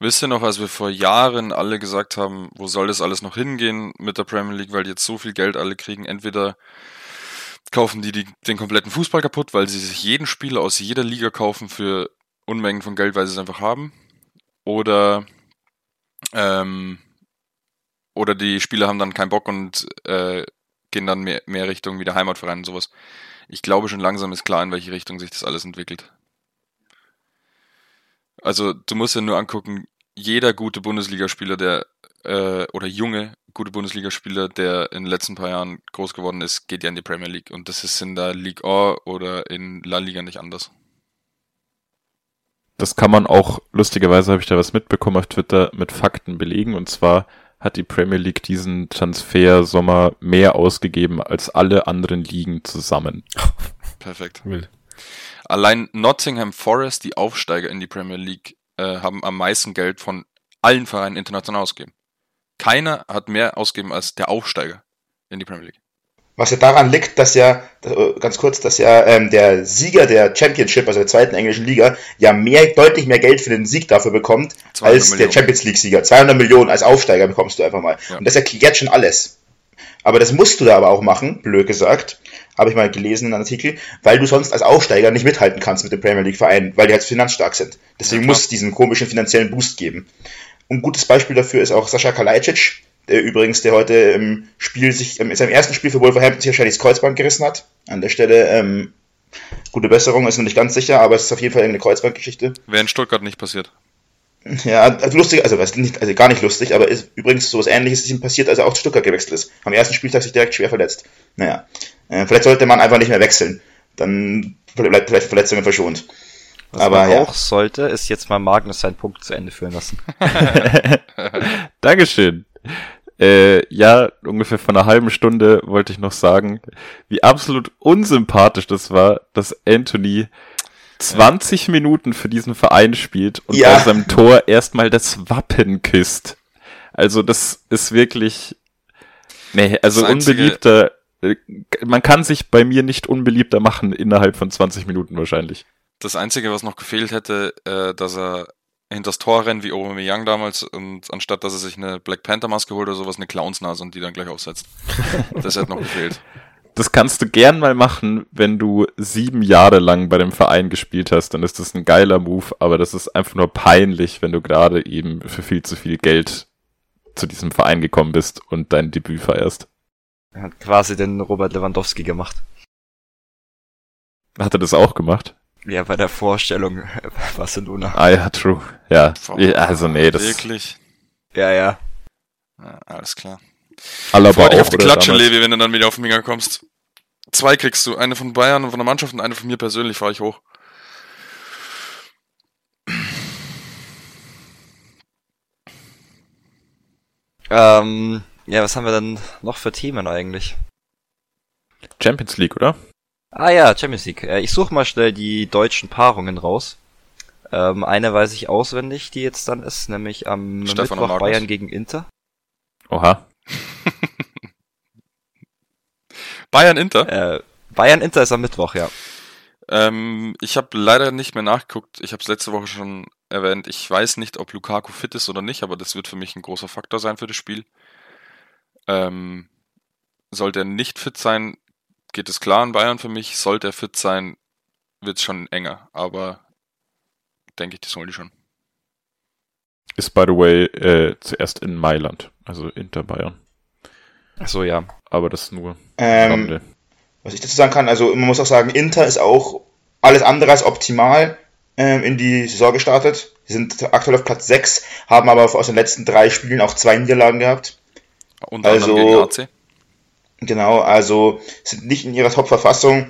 Wisst ihr noch, als wir vor Jahren alle gesagt haben, wo soll das alles noch hingehen mit der Premier League, weil die jetzt so viel Geld alle kriegen, entweder kaufen die, die den kompletten Fußball kaputt, weil sie sich jeden Spieler aus jeder Liga kaufen für Unmengen von Geld, weil sie es einfach haben, oder ähm, oder die Spieler haben dann keinen Bock und äh, gehen dann mehr, mehr Richtung wie der Heimatverein und sowas. Ich glaube schon langsam ist klar, in welche Richtung sich das alles entwickelt. Also du musst ja nur angucken, jeder gute Bundesligaspieler, der äh, oder junge gute Bundesligaspieler, der in den letzten paar Jahren groß geworden ist, geht ja in die Premier League. Und das ist in der Ligue A oder in La Liga nicht anders. Das kann man auch, lustigerweise habe ich da was mitbekommen auf Twitter, mit Fakten belegen. Und zwar hat die Premier League diesen Transfer-Sommer mehr ausgegeben als alle anderen Ligen zusammen. Perfekt. Wild. Allein Nottingham Forest, die Aufsteiger in die Premier League, äh, haben am meisten Geld von allen Vereinen international ausgegeben. Keiner hat mehr ausgegeben als der Aufsteiger in die Premier League. Was ja daran liegt, dass ja, äh, ganz kurz, dass ja ähm, der Sieger der Championship, also der zweiten englischen Liga, ja mehr, deutlich mehr Geld für den Sieg dafür bekommt, 200 als der Millionen. Champions League-Sieger. 200 Millionen als Aufsteiger bekommst du einfach mal. Ja. Und das erklärt schon alles. Aber das musst du da aber auch machen, blöd gesagt, habe ich mal gelesen in einem Artikel, weil du sonst als Aufsteiger nicht mithalten kannst mit dem Premier League Verein, weil die halt finanzstark sind. Deswegen Ja, muss es diesen komischen finanziellen Boost geben. Und ein gutes Beispiel dafür ist auch Sascha Kalajdzic, der übrigens, der heute im Spiel sich, in seinem ersten Spiel für Wolverhampton sich wahrscheinlich das Kreuzband gerissen hat. An der Stelle, ähm, gute Besserung, ist noch nicht ganz sicher, aber es ist auf jeden Fall irgendeine Kreuzbandgeschichte. Wäre in Stuttgart nicht passiert. Ja, also lustig, also, was nicht, also gar nicht lustig, aber ist übrigens sowas ähnliches ist ihm passiert, als er auch zu Stuttgart gewechselt ist. Am ersten Spieltag sich direkt schwer verletzt. Naja, äh, vielleicht sollte man einfach nicht mehr wechseln. Dann bleibt vielleicht Verletzungen verschont. Was Aber man ja. auch sollte, ist jetzt mal Magnus seinen Punkt zu Ende führen lassen. Dankeschön. Äh, ja, ungefähr vor einer halben Stunde wollte ich noch sagen, wie absolut unsympathisch das war, dass Anthony 20 Minuten für diesen Verein spielt und Ja. bei seinem Tor erstmal das Wappen küsst. Also das ist wirklich, nee, also unbeliebter, äh, man kann sich bei mir nicht unbeliebter machen innerhalb von 20 Minuten wahrscheinlich. Das Einzige, was noch gefehlt hätte, äh, dass er hinters Tor rennt wie Aubameyang damals und anstatt dass er sich eine Black Panther Maske holt oder sowas, eine Clownsnase und die dann gleich aufsetzt. Das hätte noch gefehlt. Das kannst du gern mal machen, wenn du sieben Jahre lang bei dem Verein gespielt hast, dann ist das ein geiler Move, aber das ist einfach nur peinlich, wenn du gerade eben für viel zu viel Geld zu diesem Verein gekommen bist und dein Debüt feierst. Er hat quasi den Robert Lewandowski gemacht. Hat er das auch gemacht? Ja, bei der Vorstellung Barcelona. Ah ja, true. Ja, also nee, das Wirklich? Ja, ja. Ja, alles klar. Alaba Freu dich auf die Klatsche, damals? Levi, wenn du dann wieder auf den Finger kommst. Zwei kriegst du, eine von Bayern und von der Mannschaft und eine von mir persönlich, fahre ich hoch. Ähm, ja, was haben wir denn noch für Themen eigentlich? Champions League, oder? Ah ja, Champions League. Äh, Ich suche mal schnell die deutschen Paarungen raus. Ähm, eine weiß ich auswendig, die jetzt dann ist, nämlich am Stefan Mittwoch. Bayern gegen Inter. Oha. Bayern Inter. Äh, Bayern Inter ist am Mittwoch, ja. Ähm, ich habe leider nicht mehr nachgeguckt. Ich habe es letzte Woche schon erwähnt. Ich weiß nicht, ob Lukaku fit ist oder nicht, aber das wird für mich ein großer Faktor sein für das Spiel. Ähm, sollte er nicht fit sein, geht es klar an Bayern für mich. Sollte er fit sein, wird es schon enger. Aber denke ich, das holen die schon. Ist by the way äh, zuerst in Mailand, also Inter Bayern. Ach so, ja. Aber das nur Ähm, was ich dazu sagen kann, also man muss auch sagen, Inter ist auch alles andere als optimal ähm, in die Saison gestartet. Sie sind aktuell auf Platz 6, haben aber aus den letzten drei Spielen auch zwei Niederlagen gehabt. Unter Also- gegen AC. Genau, also sind nicht in ihrer Top-Verfassung.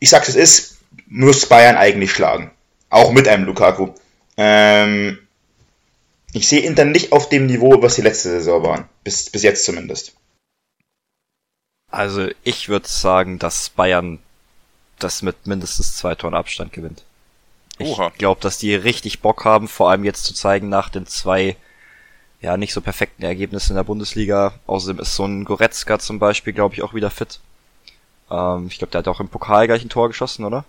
Ich sag's es ist, muss Bayern eigentlich schlagen. Auch mit einem Lukaku. Ähm, ich sehe Inter nicht auf dem Niveau, was die letzte Saison waren. Bis, bis jetzt zumindest. Also ich würde sagen, dass Bayern das mit mindestens zwei Toren Abstand gewinnt. Ich glaube, dass die richtig Bock haben, vor allem jetzt zu zeigen nach den zwei ja nicht so perfekten Ergebnissen in der Bundesliga. Außerdem ist so ein Goretzka zum Beispiel, glaube ich, auch wieder fit. Ähm, ich glaube, der hat auch im Pokal gleich ein Tor geschossen, oder?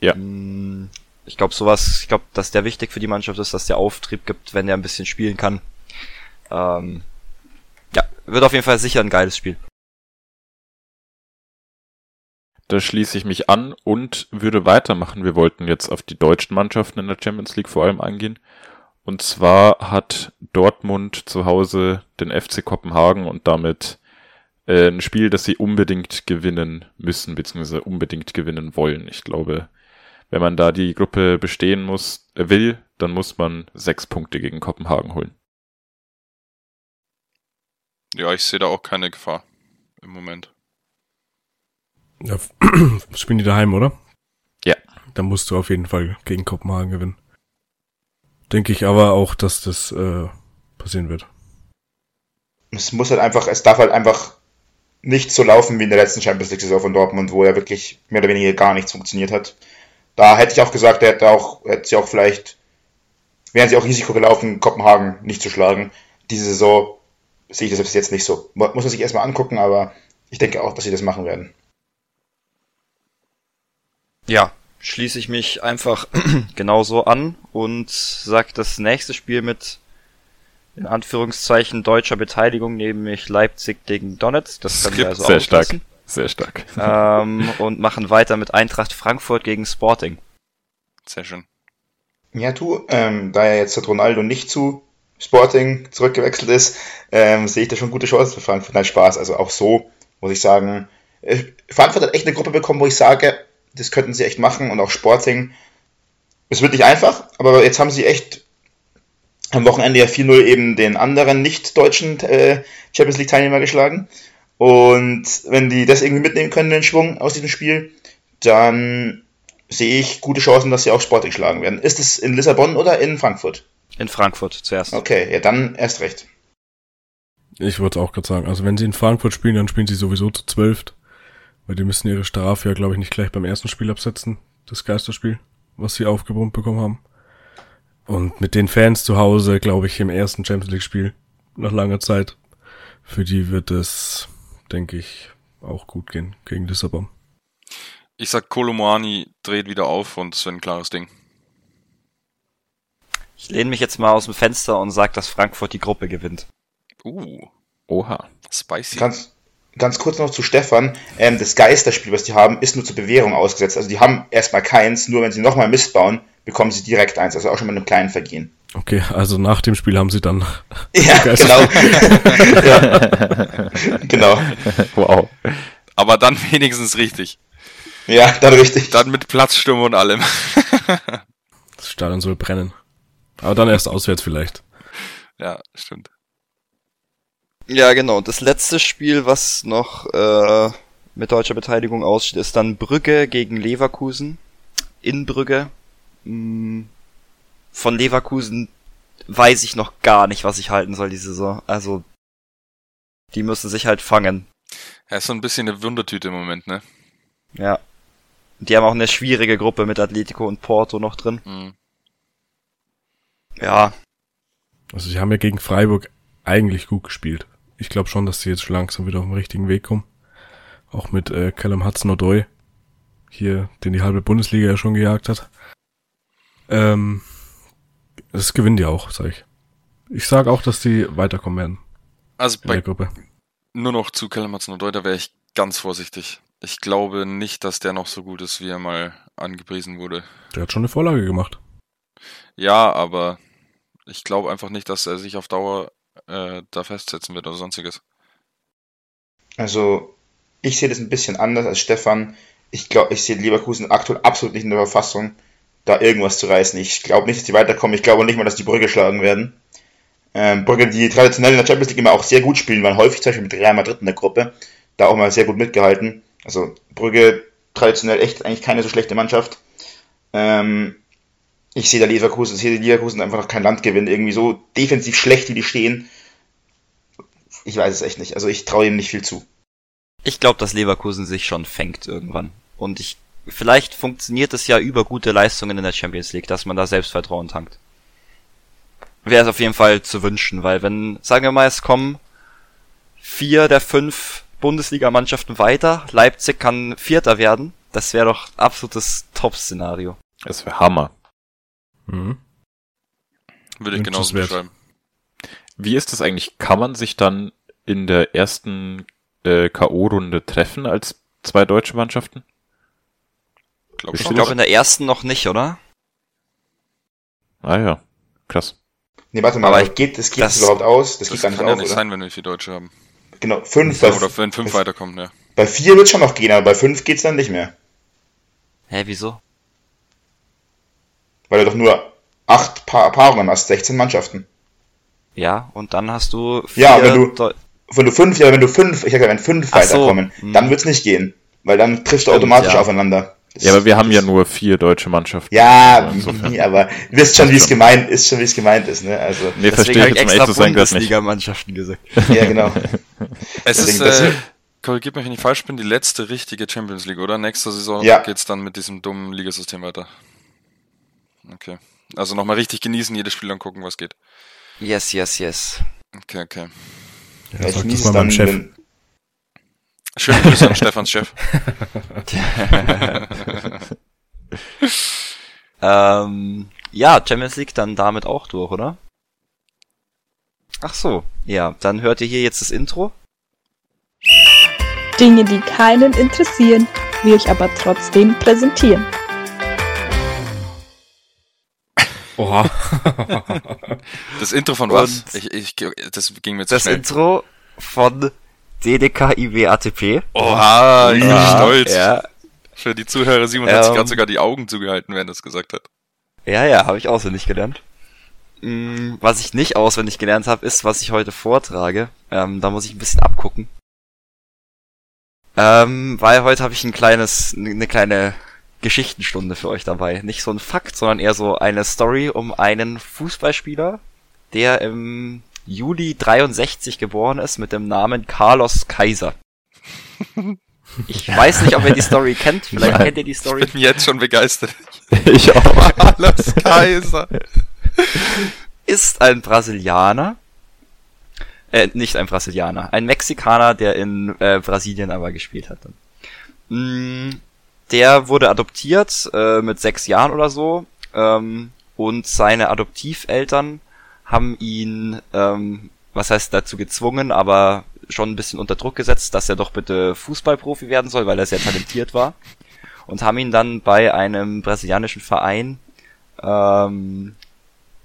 Ja. Mm, Ich glaube, sowas, ich glaube, dass der wichtig für die Mannschaft ist, dass der Auftrieb gibt, wenn er ein bisschen spielen kann. Ähm, ja, wird auf jeden Fall sicher ein geiles Spiel. Da schließe ich mich an und würde weitermachen. Wir wollten jetzt auf die deutschen Mannschaften in der Champions League vor allem eingehen. Und zwar hat Dortmund zu Hause den FC Kopenhagen und damit äh, ein Spiel, das sie unbedingt gewinnen müssen, beziehungsweise unbedingt gewinnen wollen. Ich glaube, wenn man da die Gruppe bestehen muss, äh, will, dann muss man sechs Punkte gegen Kopenhagen holen. Ja, ich sehe da auch keine Gefahr im Moment. Ja, spielen die daheim, oder? Ja. Dann musst du auf jeden Fall gegen Kopenhagen gewinnen. Denke ich aber auch, dass das äh, passieren wird. Es muss halt einfach, es darf halt einfach nicht so laufen wie in der letzten Champions League Saison von Dortmund, wo ja wirklich mehr oder weniger gar nichts funktioniert hat. Da hätte ich auch gesagt, er hätte auch, hätte sie auch vielleicht, wären sie auch Risiko gelaufen, Kopenhagen nicht zu schlagen. Diese Saison sehe ich das bis jetzt nicht so. Mu- Muss man sich erstmal angucken, aber ich denke auch, dass sie das machen werden. Ja, schließe ich mich einfach genauso an und sag das nächste Spiel mit in Anführungszeichen deutscher Beteiligung, nämlich Leipzig gegen Donetsk. Das können wir Skript also Sehr stark. Sehr stark. Ähm, und machen weiter mit Eintracht Frankfurt gegen Sporting. Sehr schön. Ja, du, ähm, da ja jetzt der Ronaldo nicht zu Sporting zurückgewechselt ist, ähm, sehe ich da schon gute Chancen für Frankfurt. Nein, Spaß. Also auch so muss ich sagen, äh, Frankfurt hat echt eine Gruppe bekommen, wo ich sage, das könnten sie echt machen und auch Sporting. Es wird nicht einfach, aber jetzt haben sie echt am Wochenende ja 4-0 eben den anderen nicht-deutschen äh, Champions League-Teilnehmer geschlagen. Und wenn die das irgendwie mitnehmen können, den Schwung aus diesem Spiel, dann sehe ich gute Chancen, dass sie auch Sporting schlagen werden. Ist es in Lissabon oder in Frankfurt? In Frankfurt zuerst. Okay, ja, dann erst recht. Ich würde auch gerade sagen, also wenn sie in Frankfurt spielen, dann spielen sie sowieso zu zwölft. Weil die müssen ihre Strafe ja, glaube ich, nicht gleich beim ersten Spiel absetzen. Das Geisterspiel, was sie aufgebrummt bekommen haben. Und mit den Fans zu Hause, glaube ich, im ersten Champions League Spiel nach langer Zeit, für die wird es, denke ich, auch gut gehen gegen Lissabon. Ich sag, Kolomoani dreht wieder auf und es wird ein klares Ding. Ich lehne mich jetzt mal aus dem Fenster und sage, dass Frankfurt die Gruppe gewinnt. Uh, Oha. spicy. Ganz, ganz kurz noch zu Stefan. Ähm, das Geisterspiel, was die haben, ist nur zur Bewährung ausgesetzt. Also die haben erstmal keins, nur wenn sie nochmal Mist bauen, bekommen sie direkt eins. Also auch schon mit einem kleinen Vergehen. Okay, also nach dem Spiel haben sie dann Ja, genau. ja. genau. Wow. Aber dann wenigstens richtig. Ja, dann richtig. Dann mit Platzsturm und allem. das Stadion soll brennen. Aber dann erst auswärts vielleicht. ja, stimmt. Ja, genau. Das letzte Spiel, was noch äh, mit deutscher Beteiligung aussteht, ist dann Brügge gegen Leverkusen. In Brügge. Mm, Von Leverkusen weiß ich noch gar nicht, was ich halten soll diese Saison. Also, die müssen sich halt fangen. Er ist so ein bisschen eine Wundertüte im Moment, ne? Ja. Die haben auch eine schwierige Gruppe mit Atletico und Porto noch drin. Mhm. Ja, Also sie haben ja gegen Freiburg eigentlich gut gespielt. Ich glaube schon, dass sie jetzt schon langsam wieder auf den richtigen Weg kommen. Auch mit äh, Callum Hudson-Odoi. Hier, den die halbe Bundesliga ja schon gejagt hat. Ähm, das gewinnen die auch, sag ich. Ich sag auch, dass die weiterkommen werden Also in der bei, Gruppe. nur noch zu Kellermatz und da wäre ich ganz vorsichtig. Ich glaube nicht, dass der noch so gut ist, wie er mal angepriesen wurde. Der hat schon eine Vorlage gemacht. Ja, aber ich glaube einfach nicht, dass er sich auf Dauer äh, da festsetzen wird oder sonstiges. Also, ich sehe das ein bisschen anders als Stefan. Ich glaube, ich sehe Leverkusen aktuell absolut nicht in der Verfassung, da irgendwas zu reißen. Ich glaube nicht, dass die weiterkommen. Ich glaube nicht mal, dass die Brügge schlagen werden. Ähm, Brügge, die traditionell in der Champions League immer auch sehr gut spielen, waren häufig zum Beispiel mit Real Madrid in der Gruppe, da auch mal sehr gut mitgehalten. Also Brügge traditionell echt eigentlich keine so schlechte Mannschaft. Ähm, ich sehe da Leverkusen, ich sehe die Leverkusen einfach noch kein Land gewinnen. Irgendwie so defensiv schlecht, wie die stehen. Ich weiß es echt nicht. Also ich traue ihm nicht viel zu. ich glaube, dass Leverkusen sich schon fängt irgendwann. Und ich, vielleicht funktioniert es ja über gute Leistungen in der Champions League, dass man da Selbstvertrauen tankt. Wäre es auf jeden Fall zu wünschen, weil wenn, sagen wir mal, es kommen vier der fünf Bundesligamannschaften weiter, Leipzig kann Vierter werden, das wäre doch absolutes Top-Szenario. Es wäre Hammer. Mhm. Würde ich genauso beschreiben. Wie ist das eigentlich? Kann man sich dann in der ersten äh, K.O.-Runde treffen als zwei deutsche Mannschaften? Glaub Ich schon. glaube in der ersten noch nicht, oder? Ah ja, krass. Nee, warte mal, Aber ich- geht, das geht das- überhaupt aus? Das, das geht gar nicht kann ja auf, nicht oder? sein, wenn wir vier Deutsche haben. Genau, fünf. Bei, Oder wenn fünf weiterkommen, ja. bei vier wird schon noch gehen, aber bei fünf geht's dann nicht mehr. Hä, wieso? Weil du doch nur acht pa Paarungen hast, 16 Mannschaften. Ja, und dann hast du vier Ja, wenn du- Deu- Wenn du fünf, ja, wenn du fünf, ich sag ja, wenn fünf Ach so, weiterkommen, hm. dann wird's nicht gehen. Weil dann triffst du automatisch ja. aufeinander. Das Ja, aber ist- wir haben ja nur vier deutsche Mannschaften. Ja, Also aber du wirst schon, wie es gemeint ist, schon wie es gemeint ist, ne? Also, Nee, Deswegen verstehe habe ich ich jetzt extra ehrlich zu sein gerade nicht. Bundesliga-Mannschaften gesagt. ja, genau. Es ist, Deswegen, das- äh, korrigiert mich, wenn ich falsch bin, die letzte richtige Champions League, oder? Nächste Saison Ja. geht's dann mit diesem dummen Ligasystem weiter. Okay. Also nochmal richtig genießen, jedes Spiel angucken, was geht. Yes, yes, yes. Okay, okay. Ja, ich sag das genieße mal dann, meinem Chef. wenn- Schöne Grüße an Stefans Chef. Ähm, ja, Champions League dann damit auch durch, oder? Ach so, ja, dann hört ihr hier jetzt das Intro. Dinge, die keinen interessieren, wir euch aber trotzdem präsentieren. Oha. Das Intro von was? Ich, ich, das ging mir zu Das schnell. Intro von DDK IW ATP. Oha, ich bin Ja, stolz. Ja, Für die Zuhörer, Simon hat sich Ähm. gerade sogar die Augen zugehalten, während er das gesagt hat. ja, ja habe ich auswendig gelernt. Mm, Was ich nicht auswendig gelernt habe, ist, was ich heute vortrage. Ähm, da muss ich ein bisschen abgucken. Ähm, weil heute habe ich ein kleines, eine kleine Geschichtenstunde für euch dabei. Nicht so ein Fakt, sondern eher so eine Story um einen Fußballspieler, der im Juli 63 geboren ist mit dem Namen Carlos Kaiser. Ich weiß nicht, ob ihr die Story kennt. Vielleicht Nein. kennt ihr die Story. Ich bin jetzt schon begeistert. Ich auch. Alles Kaiser. ist ein Brasilianer. Äh, nicht ein Brasilianer. Ein Mexikaner, der in äh, Brasilien aber gespielt hat. Mm, der wurde adoptiert äh, mit sechs Jahren oder so. Ähm, und seine Adoptiveltern haben ihn, ähm, was heißt dazu gezwungen, aber schon ein bisschen unter Druck gesetzt, dass er doch bitte Fußballprofi werden soll, weil er sehr talentiert war. Und haben ihn dann bei einem brasilianischen Verein ähm,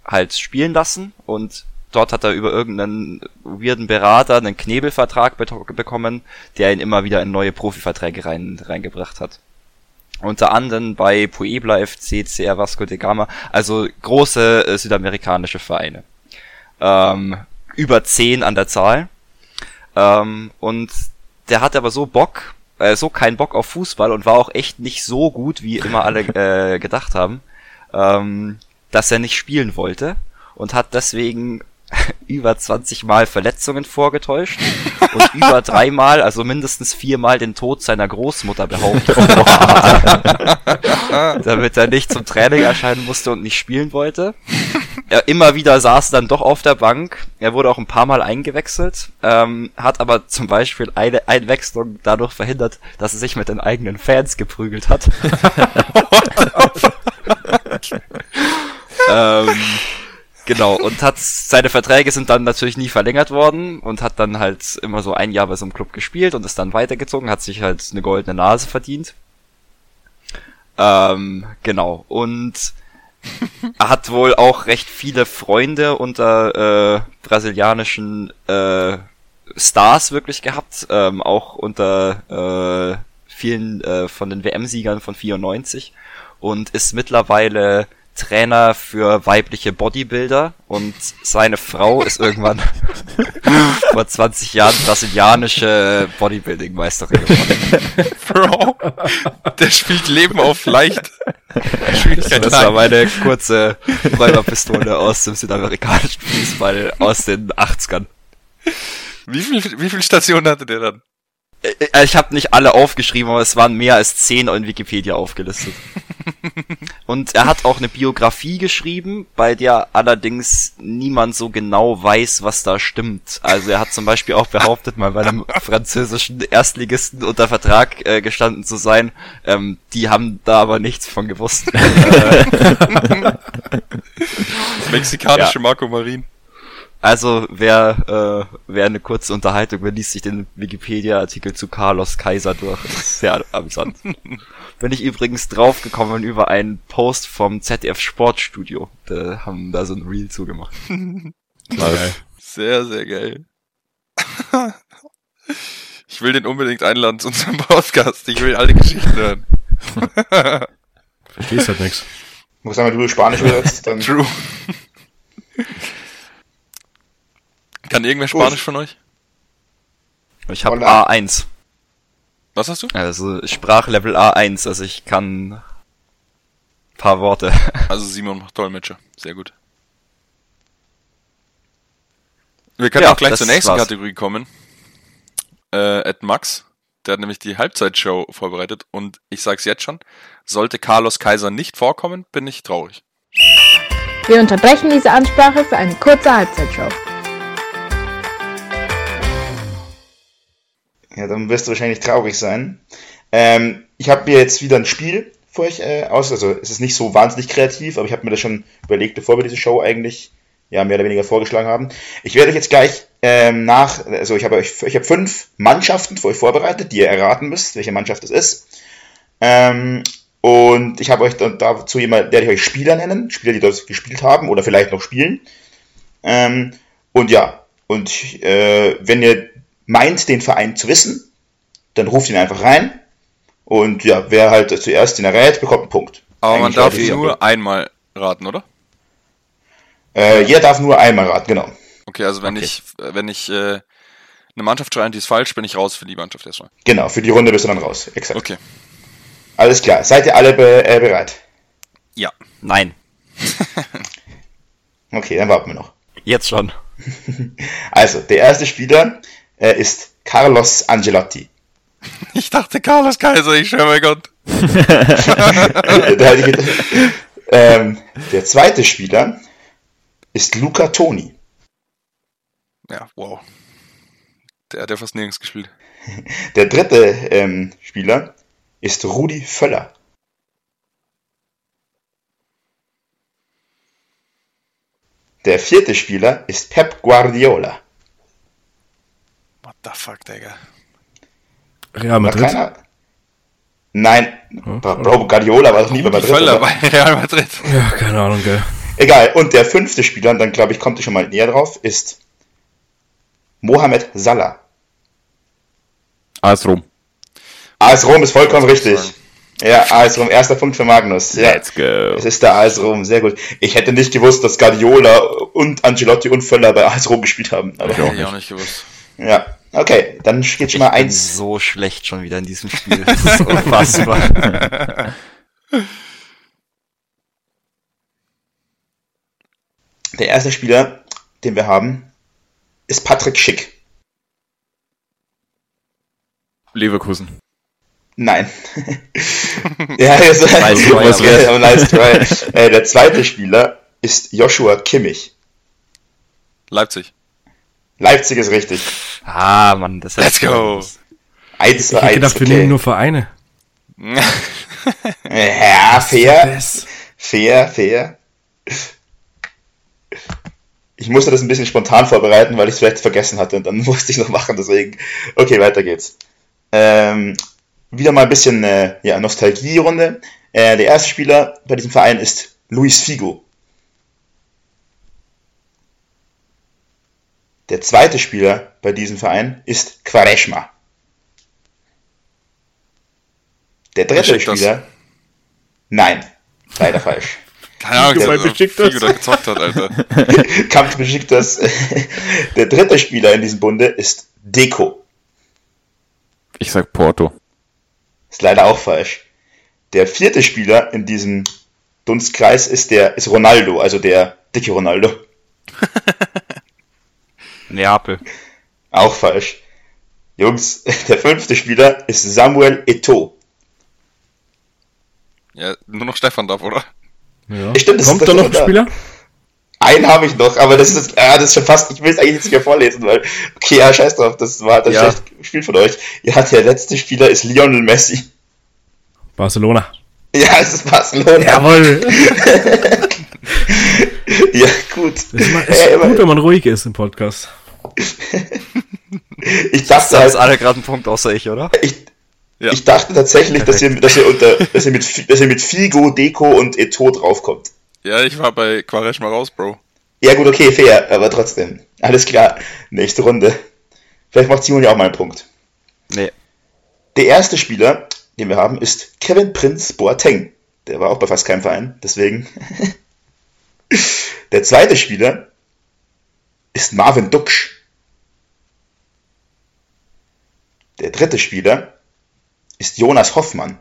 halt spielen lassen und dort hat er über irgendeinen weirden Berater einen Knebelvertrag bekommen, der ihn immer wieder in neue Profiverträge rein, reingebracht hat. Unter anderem bei Puebla FC, CR Vasco de Gama, also große äh, südamerikanische Vereine. Ähm, über zehn an der Zahl. Ähm, und der hatte aber so Bock, äh, so keinen Bock auf Fußball und war auch echt nicht so gut, wie immer alle äh, gedacht haben, ähm, dass er nicht spielen wollte und hat deswegen über 20 Mal Verletzungen vorgetäuscht und über dreimal, also mindestens viermal den Tod seiner Großmutter behauptet, damit er nicht zum Training erscheinen musste und nicht spielen wollte. Er immer wieder saß dann doch auf der Bank. Er wurde auch ein paar Mal eingewechselt, ähm, hat aber zum Beispiel eine Einwechslung dadurch verhindert, dass er sich mit den eigenen Fans geprügelt hat. ähm, genau, und hat seine Verträge sind dann natürlich nie verlängert worden und hat dann halt immer so ein Jahr bei so einem Club gespielt und ist dann weitergezogen, hat sich halt eine goldene Nase verdient. Ähm, genau, und er hat wohl auch recht viele Freunde unter äh, brasilianischen äh, Stars wirklich gehabt, ähm, auch unter äh, vielen äh, von den WM-Siegern von 94 und ist mittlerweile Trainer für weibliche Bodybuilder und seine Frau ist irgendwann vor 20 Jahren brasilianische Bodybuilding-Meisterin geworden. Bro, der spielt Leben auf leicht. Schwierigkeit Das war meine kurze Räuberpistole aus dem südamerikanischen Fußball aus den 80ern. Wie viel, wie viel Stationen hatte der dann? Äh, Ich habe nicht alle aufgeschrieben, aber es waren mehr als zehn in Wikipedia aufgelistet. Und er hat auch eine Biografie geschrieben, bei der allerdings niemand so genau weiß, was da stimmt. Also er hat zum Beispiel auch behauptet, mal bei einem französischen Erstligisten unter Vertrag äh, gestanden zu sein. Ähm, die haben da aber nichts von gewusst. Äh, Mexikanische Marco Marin. Also wer, äh, wer eine kurze Unterhaltung, wer liest sich den Wikipedia-Artikel zu Carlos Kaiser durch. Das ist sehr amüsant. Bin ich übrigens draufgekommen über einen Post vom ZDF Sportstudio. Da haben da so ein Reel zugemacht. Geil. Sehr, sehr geil. Ich will den unbedingt einladen zu unserem Podcast. Ich will alle Geschichten hören. Verstehst halt nix. Ich muss sagen, wenn du Spanisch übersetzt, dann True. Kann irgendwer Spanisch von euch? Ich habe Hola. A1. Was hast du? Also Sprachlevel A1, also ich kann paar Worte. Also Simon macht Dolmetscher. Sehr gut. Wir können Ja, auch gleich zur nächsten war's. Kategorie kommen. Äh, Ed Max, der hat nämlich die Halbzeitshow vorbereitet und ich sag's jetzt schon, sollte Carlos Kaiser nicht vorkommen, bin ich traurig. Wir unterbrechen diese Ansprache für eine kurze Halbzeitshow. Ja, dann wirst du wahrscheinlich traurig sein. Ähm, ich habe mir jetzt wieder ein Spiel für euch äh, aus. Also es ist nicht so wahnsinnig kreativ, aber ich habe mir das schon überlegt, bevor wir diese Show eigentlich ja, mehr oder weniger vorgeschlagen haben. Ich werde euch jetzt gleich ähm, nach, also ich habe euch, ich habe fünf Mannschaften für euch vorbereitet, die ihr erraten müsst, welche Mannschaft es ist. Ähm, und ich habe euch dann dazu jemand, werde ich euch Spieler nennen, Spieler, die dort gespielt haben oder vielleicht noch spielen. Ähm, und ja, und äh, wenn ihr meint, den Verein zu wissen, dann ruft ihn einfach rein. Und ja, wer halt zuerst den errät, bekommt einen Punkt. Aber man Eigentlich darf relativ nur simpel. einmal raten, oder? Äh, jeder darf nur einmal raten, genau. Okay, also wenn Okay. ich, wenn ich äh, eine Mannschaft schreie, die ist falsch, bin ich raus für die Mannschaft erstmal. Genau, für die Runde bist du dann raus. Exakt. Okay. Alles klar. Seid ihr alle be äh, bereit? Ja. Nein, Okay, dann warten wir noch. jetzt schon. Also, der erste Spieler äh, ist Carlos Angelotti. Ich dachte Carlos Kaiser, ich schwöre mein Gott. der, ähm, der zweite Spieler ist Luca Toni. Ja, wow. Der hat ja fast nirgends gespielt. Der dritte ähm, Spieler ist Rudi Völler. Der vierte Spieler ist Pep Guardiola. What the fuck, Digga. Real Madrid. keiner? Nein, Bro, Guardiola war doch nie bei Madrid. Völler bei Real Madrid. Ja, keine Ahnung, gell. Egal, und der fünfte Spieler, und dann glaube ich, kommt ihr schon mal näher drauf, ist Mohamed Salah. AS Rom. AS Rom ist vollkommen richtig. Ja, AS Rom, erster Punkt für Magnus. Ja, Let's go. es ist der AS Rom, sehr gut. Ich hätte nicht gewusst, dass Guardiola und Ancelotti und Völler bei AS Rom gespielt haben. Aber, Hätte ich auch nicht gewusst. ja, okay, dann geht schon mal ich bin eins. so schlecht schon wieder in diesem Spiel. Das ist unfassbar. Der erste Spieler, den wir haben, ist Patrick Schick. Leverkusen. Nein. ja, jetzt, Nice try, was aber- nice try. Äh, der zweite Spieler ist Joshua Kimmich. Leipzig. Leipzig ist richtig. ah, Mann, das Let's go. 1 zu Ich hätte 1. gedacht, wir nehmen nur Vereine. Ja, fair, fair, fair. Ich musste das ein bisschen spontan vorbereiten, weil ich es vielleicht vergessen hatte und dann musste ich noch machen, deswegen. Okay, weiter geht's. Ähm, wieder mal ein bisschen äh, ja, Nostalgie-Runde. Äh, der erste Spieler bei diesem Verein ist Luis Figo. Der zweite Spieler bei diesem Verein ist Quaresma. Der dritte. Spieler. Nein, leider falsch. Keine Ahnung, Figo bei wer Besiktas. Figo da gezockt hat, Alter. Kampf Besiktas. Der dritte Spieler in diesem Bunde ist Deco. Ich sag Porto. Ist leider auch falsch. Der vierte Spieler in diesem Dunstkreis ist der ist Ronaldo, also der dicke Ronaldo. Neapel. Auch falsch. Jungs, der fünfte Spieler ist Samuel Eto'o. Ja, nur noch Stefan darf, oder? Ja. Stimmt, das Kommt ist- da noch ein Spieler? Einen habe ich noch, aber das ist, ah, das ist schon fast, ich will es eigentlich jetzt nicht mehr vorlesen, weil, okay, ja, scheiß drauf, das war das Ja. schlecht gespielt von euch. Ja, der letzte Spieler ist Lionel Messi. Barcelona. Ja, es ist Barcelona. Jawohl. Ja, gut. Es ist, es ist aber gut, wenn man ruhig ist im Podcast. Ich dachte ist halt, alle gerade einen Punkt außer ich, oder? ich, Ja. ich dachte tatsächlich, dass ihr, dass ihr unter, dass ihr mit, dass ihr mit Figo, Deco und Eto draufkommt. Ja, ich war bei Quaresma raus, Bro. Ja, gut, okay, fair, aber trotzdem. Alles klar. Nächste Runde. Vielleicht macht Simon ja auch mal einen Punkt. Nee. Der erste Spieler, den wir haben, ist Kevin Prince Boateng. Der war auch bei fast keinem Verein, deswegen. Der zweite Spieler ist Marvin Duksch. Der dritte Spieler ist Jonas Hoffmann.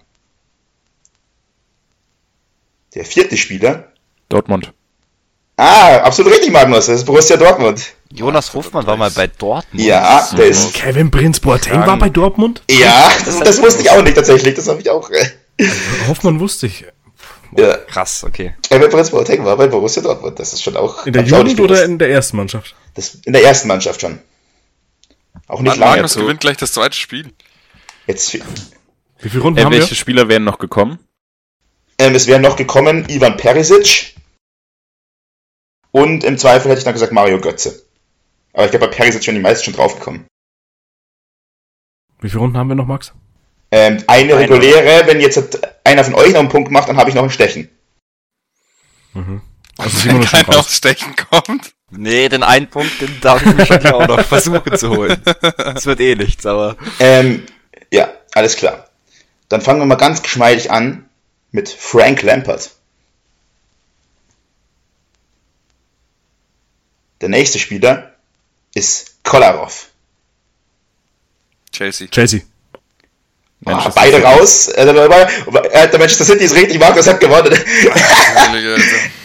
Der vierte Spieler. Dortmund. Ah, absolut richtig, Magnus. Das ist Borussia Dortmund. Jonas Hofmann war mal bei Dortmund. Ja, der ist. Kevin Prinz Boateng war bei Dortmund? Ja, das, das wusste ich auch nicht tatsächlich. Das habe ich auch. Äh, Hoffmann wusste ich. ja. Krass, okay. Kevin Prince Boateng war bei Borussia Dortmund. Das ist schon auch. In der Jugend oder in der ersten Mannschaft? Das, in der ersten Mannschaft schon. Auch nicht lange. Magnus gewinnt gleich das zweite Spiel. Jetzt, Wie viele Runden Äh, haben wir? welche Spieler wären noch gekommen? ähm, es wären noch gekommen Ivan Perisic, Und im Zweifel hätte ich dann gesagt Mario Götze. Aber ich glaube, bei sind schon die meisten schon draufgekommen. Wie viele Runden haben wir noch, Max? Ähm, eine Eine. reguläre, wenn jetzt einer von euch noch einen Punkt macht, dann habe ich noch ein Stechen. Mhm. Also Wenn keiner aufs Stechen kommt. Nee, den einen Punkt, den darf ich mir schon auch noch versuchen zu holen. Es wird eh nichts, aber. Ähm, ja, alles klar. Dann fangen wir mal ganz geschmeidig an mit Frank Lampard. Der nächste Spieler ist Kolarov. Chelsea. Chelsea. Ah, beide City. raus. Äh, der der Manchester City ist richtig, Markus hat gewonnen.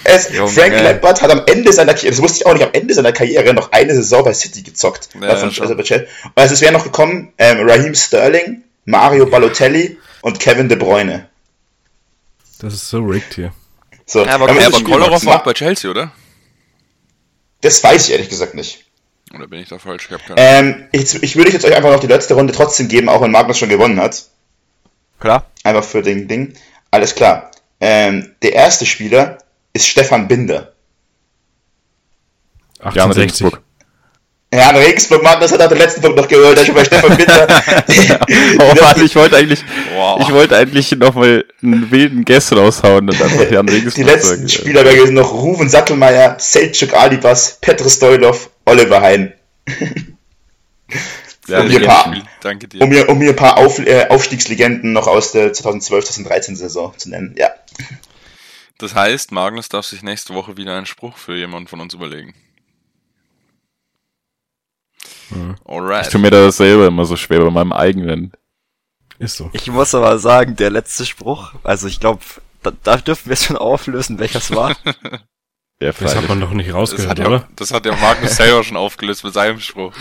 Es, Junge. Frank Lampard hat am Ende seiner Karriere, das wusste ich auch nicht, am Ende seiner Karriere noch eine Saison bei City gezockt. Ja, von, schon. also bei Chelsea. Und also es wären noch gekommen ähm, Raheem Sterling, Mario Balotelli und Kevin De Bruyne. Das ist so rigged hier. So, Ja, aber aber Kolarov war auch bei Chelsea, oder? Das weiß ich ehrlich gesagt nicht. Oder bin ich da falsch? Ich hab keine Ahnung. Ähm, ich, ich würde jetzt euch einfach noch die letzte Runde trotzdem geben, auch wenn Magnus schon gewonnen hat. Klar. Einfach für den Ding. Alles klar. Ähm, der erste Spieler ist Stefan Binder. Jan 1860. Regensburg. Ja, in Regensburg, Magnus hat auch den letzten Punkt noch geholt, schon bei Stefan Binder. Oh Mann, ich wollte eigentlich, Wow. ich wollte eigentlich nochmal einen wilden Guess raushauen und einfach Jan Die Regensburg letzten sagen. Spieler wären gewesen noch Ruven Sattelmeier, Selçuk Alibas, Petr Stoilov, Oliver Hein. Ja, um, hier paar, Spiel. Danke dir. um, hier, um hier ein paar Auf, äh, Aufstiegslegenden noch aus der 2012-2013 Saison zu nennen. Ja. Das heißt, Magnus darf sich nächste Woche wieder einen Spruch für jemanden von uns überlegen. Mhm. Ich Alright. tue mir das selber immer so schwer bei meinem eigenen. Ist so. Ich muss aber sagen, der letzte Spruch, also ich glaube, da, da dürfen wir schon auflösen, welches war. Ja, Das hat man doch nicht Das rausgehört, hat, ja, oder? das hat ja Magnus selber schon aufgelöst mit seinem Spruch.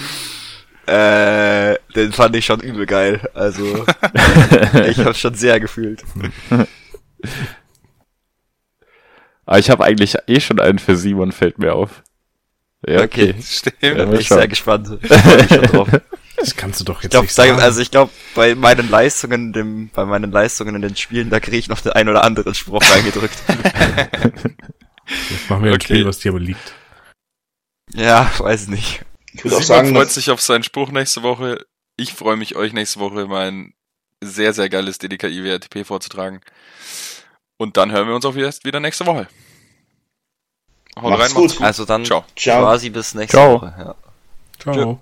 äh, den fand ich schon übel geil. Also, ich hab's schon sehr gefühlt. Aber ich habe eigentlich eh schon einen für Simon, fällt mir auf. Ja, okay. Stimmt. Ja, Da bin ich schauen. sehr gespannt. Ich freu mich schon drauf. Das kannst du doch Ich jetzt glaube, nicht sagen. also ich glaube, bei meinen Leistungen, dem, bei meinen Leistungen in den Spielen, da kriege ich noch den ein oder anderen Spruch reingedrückt. Jetzt machen wir ein Okay. Spiel, was dir aber liegt. ja, weiß nicht. Ich würde auch Simon sagen, freut sich auf seinen Spruch nächste Woche. Ich freue mich, euch nächste Woche mein sehr, sehr geiles DDKI WRTP vorzutragen. Und dann hören wir uns auch wieder, wieder nächste Woche. Haut Macht's rein, macht's gut. Also dann Ciao. Ciao. quasi bis nächste Ciao. Woche. Ja. Ciao.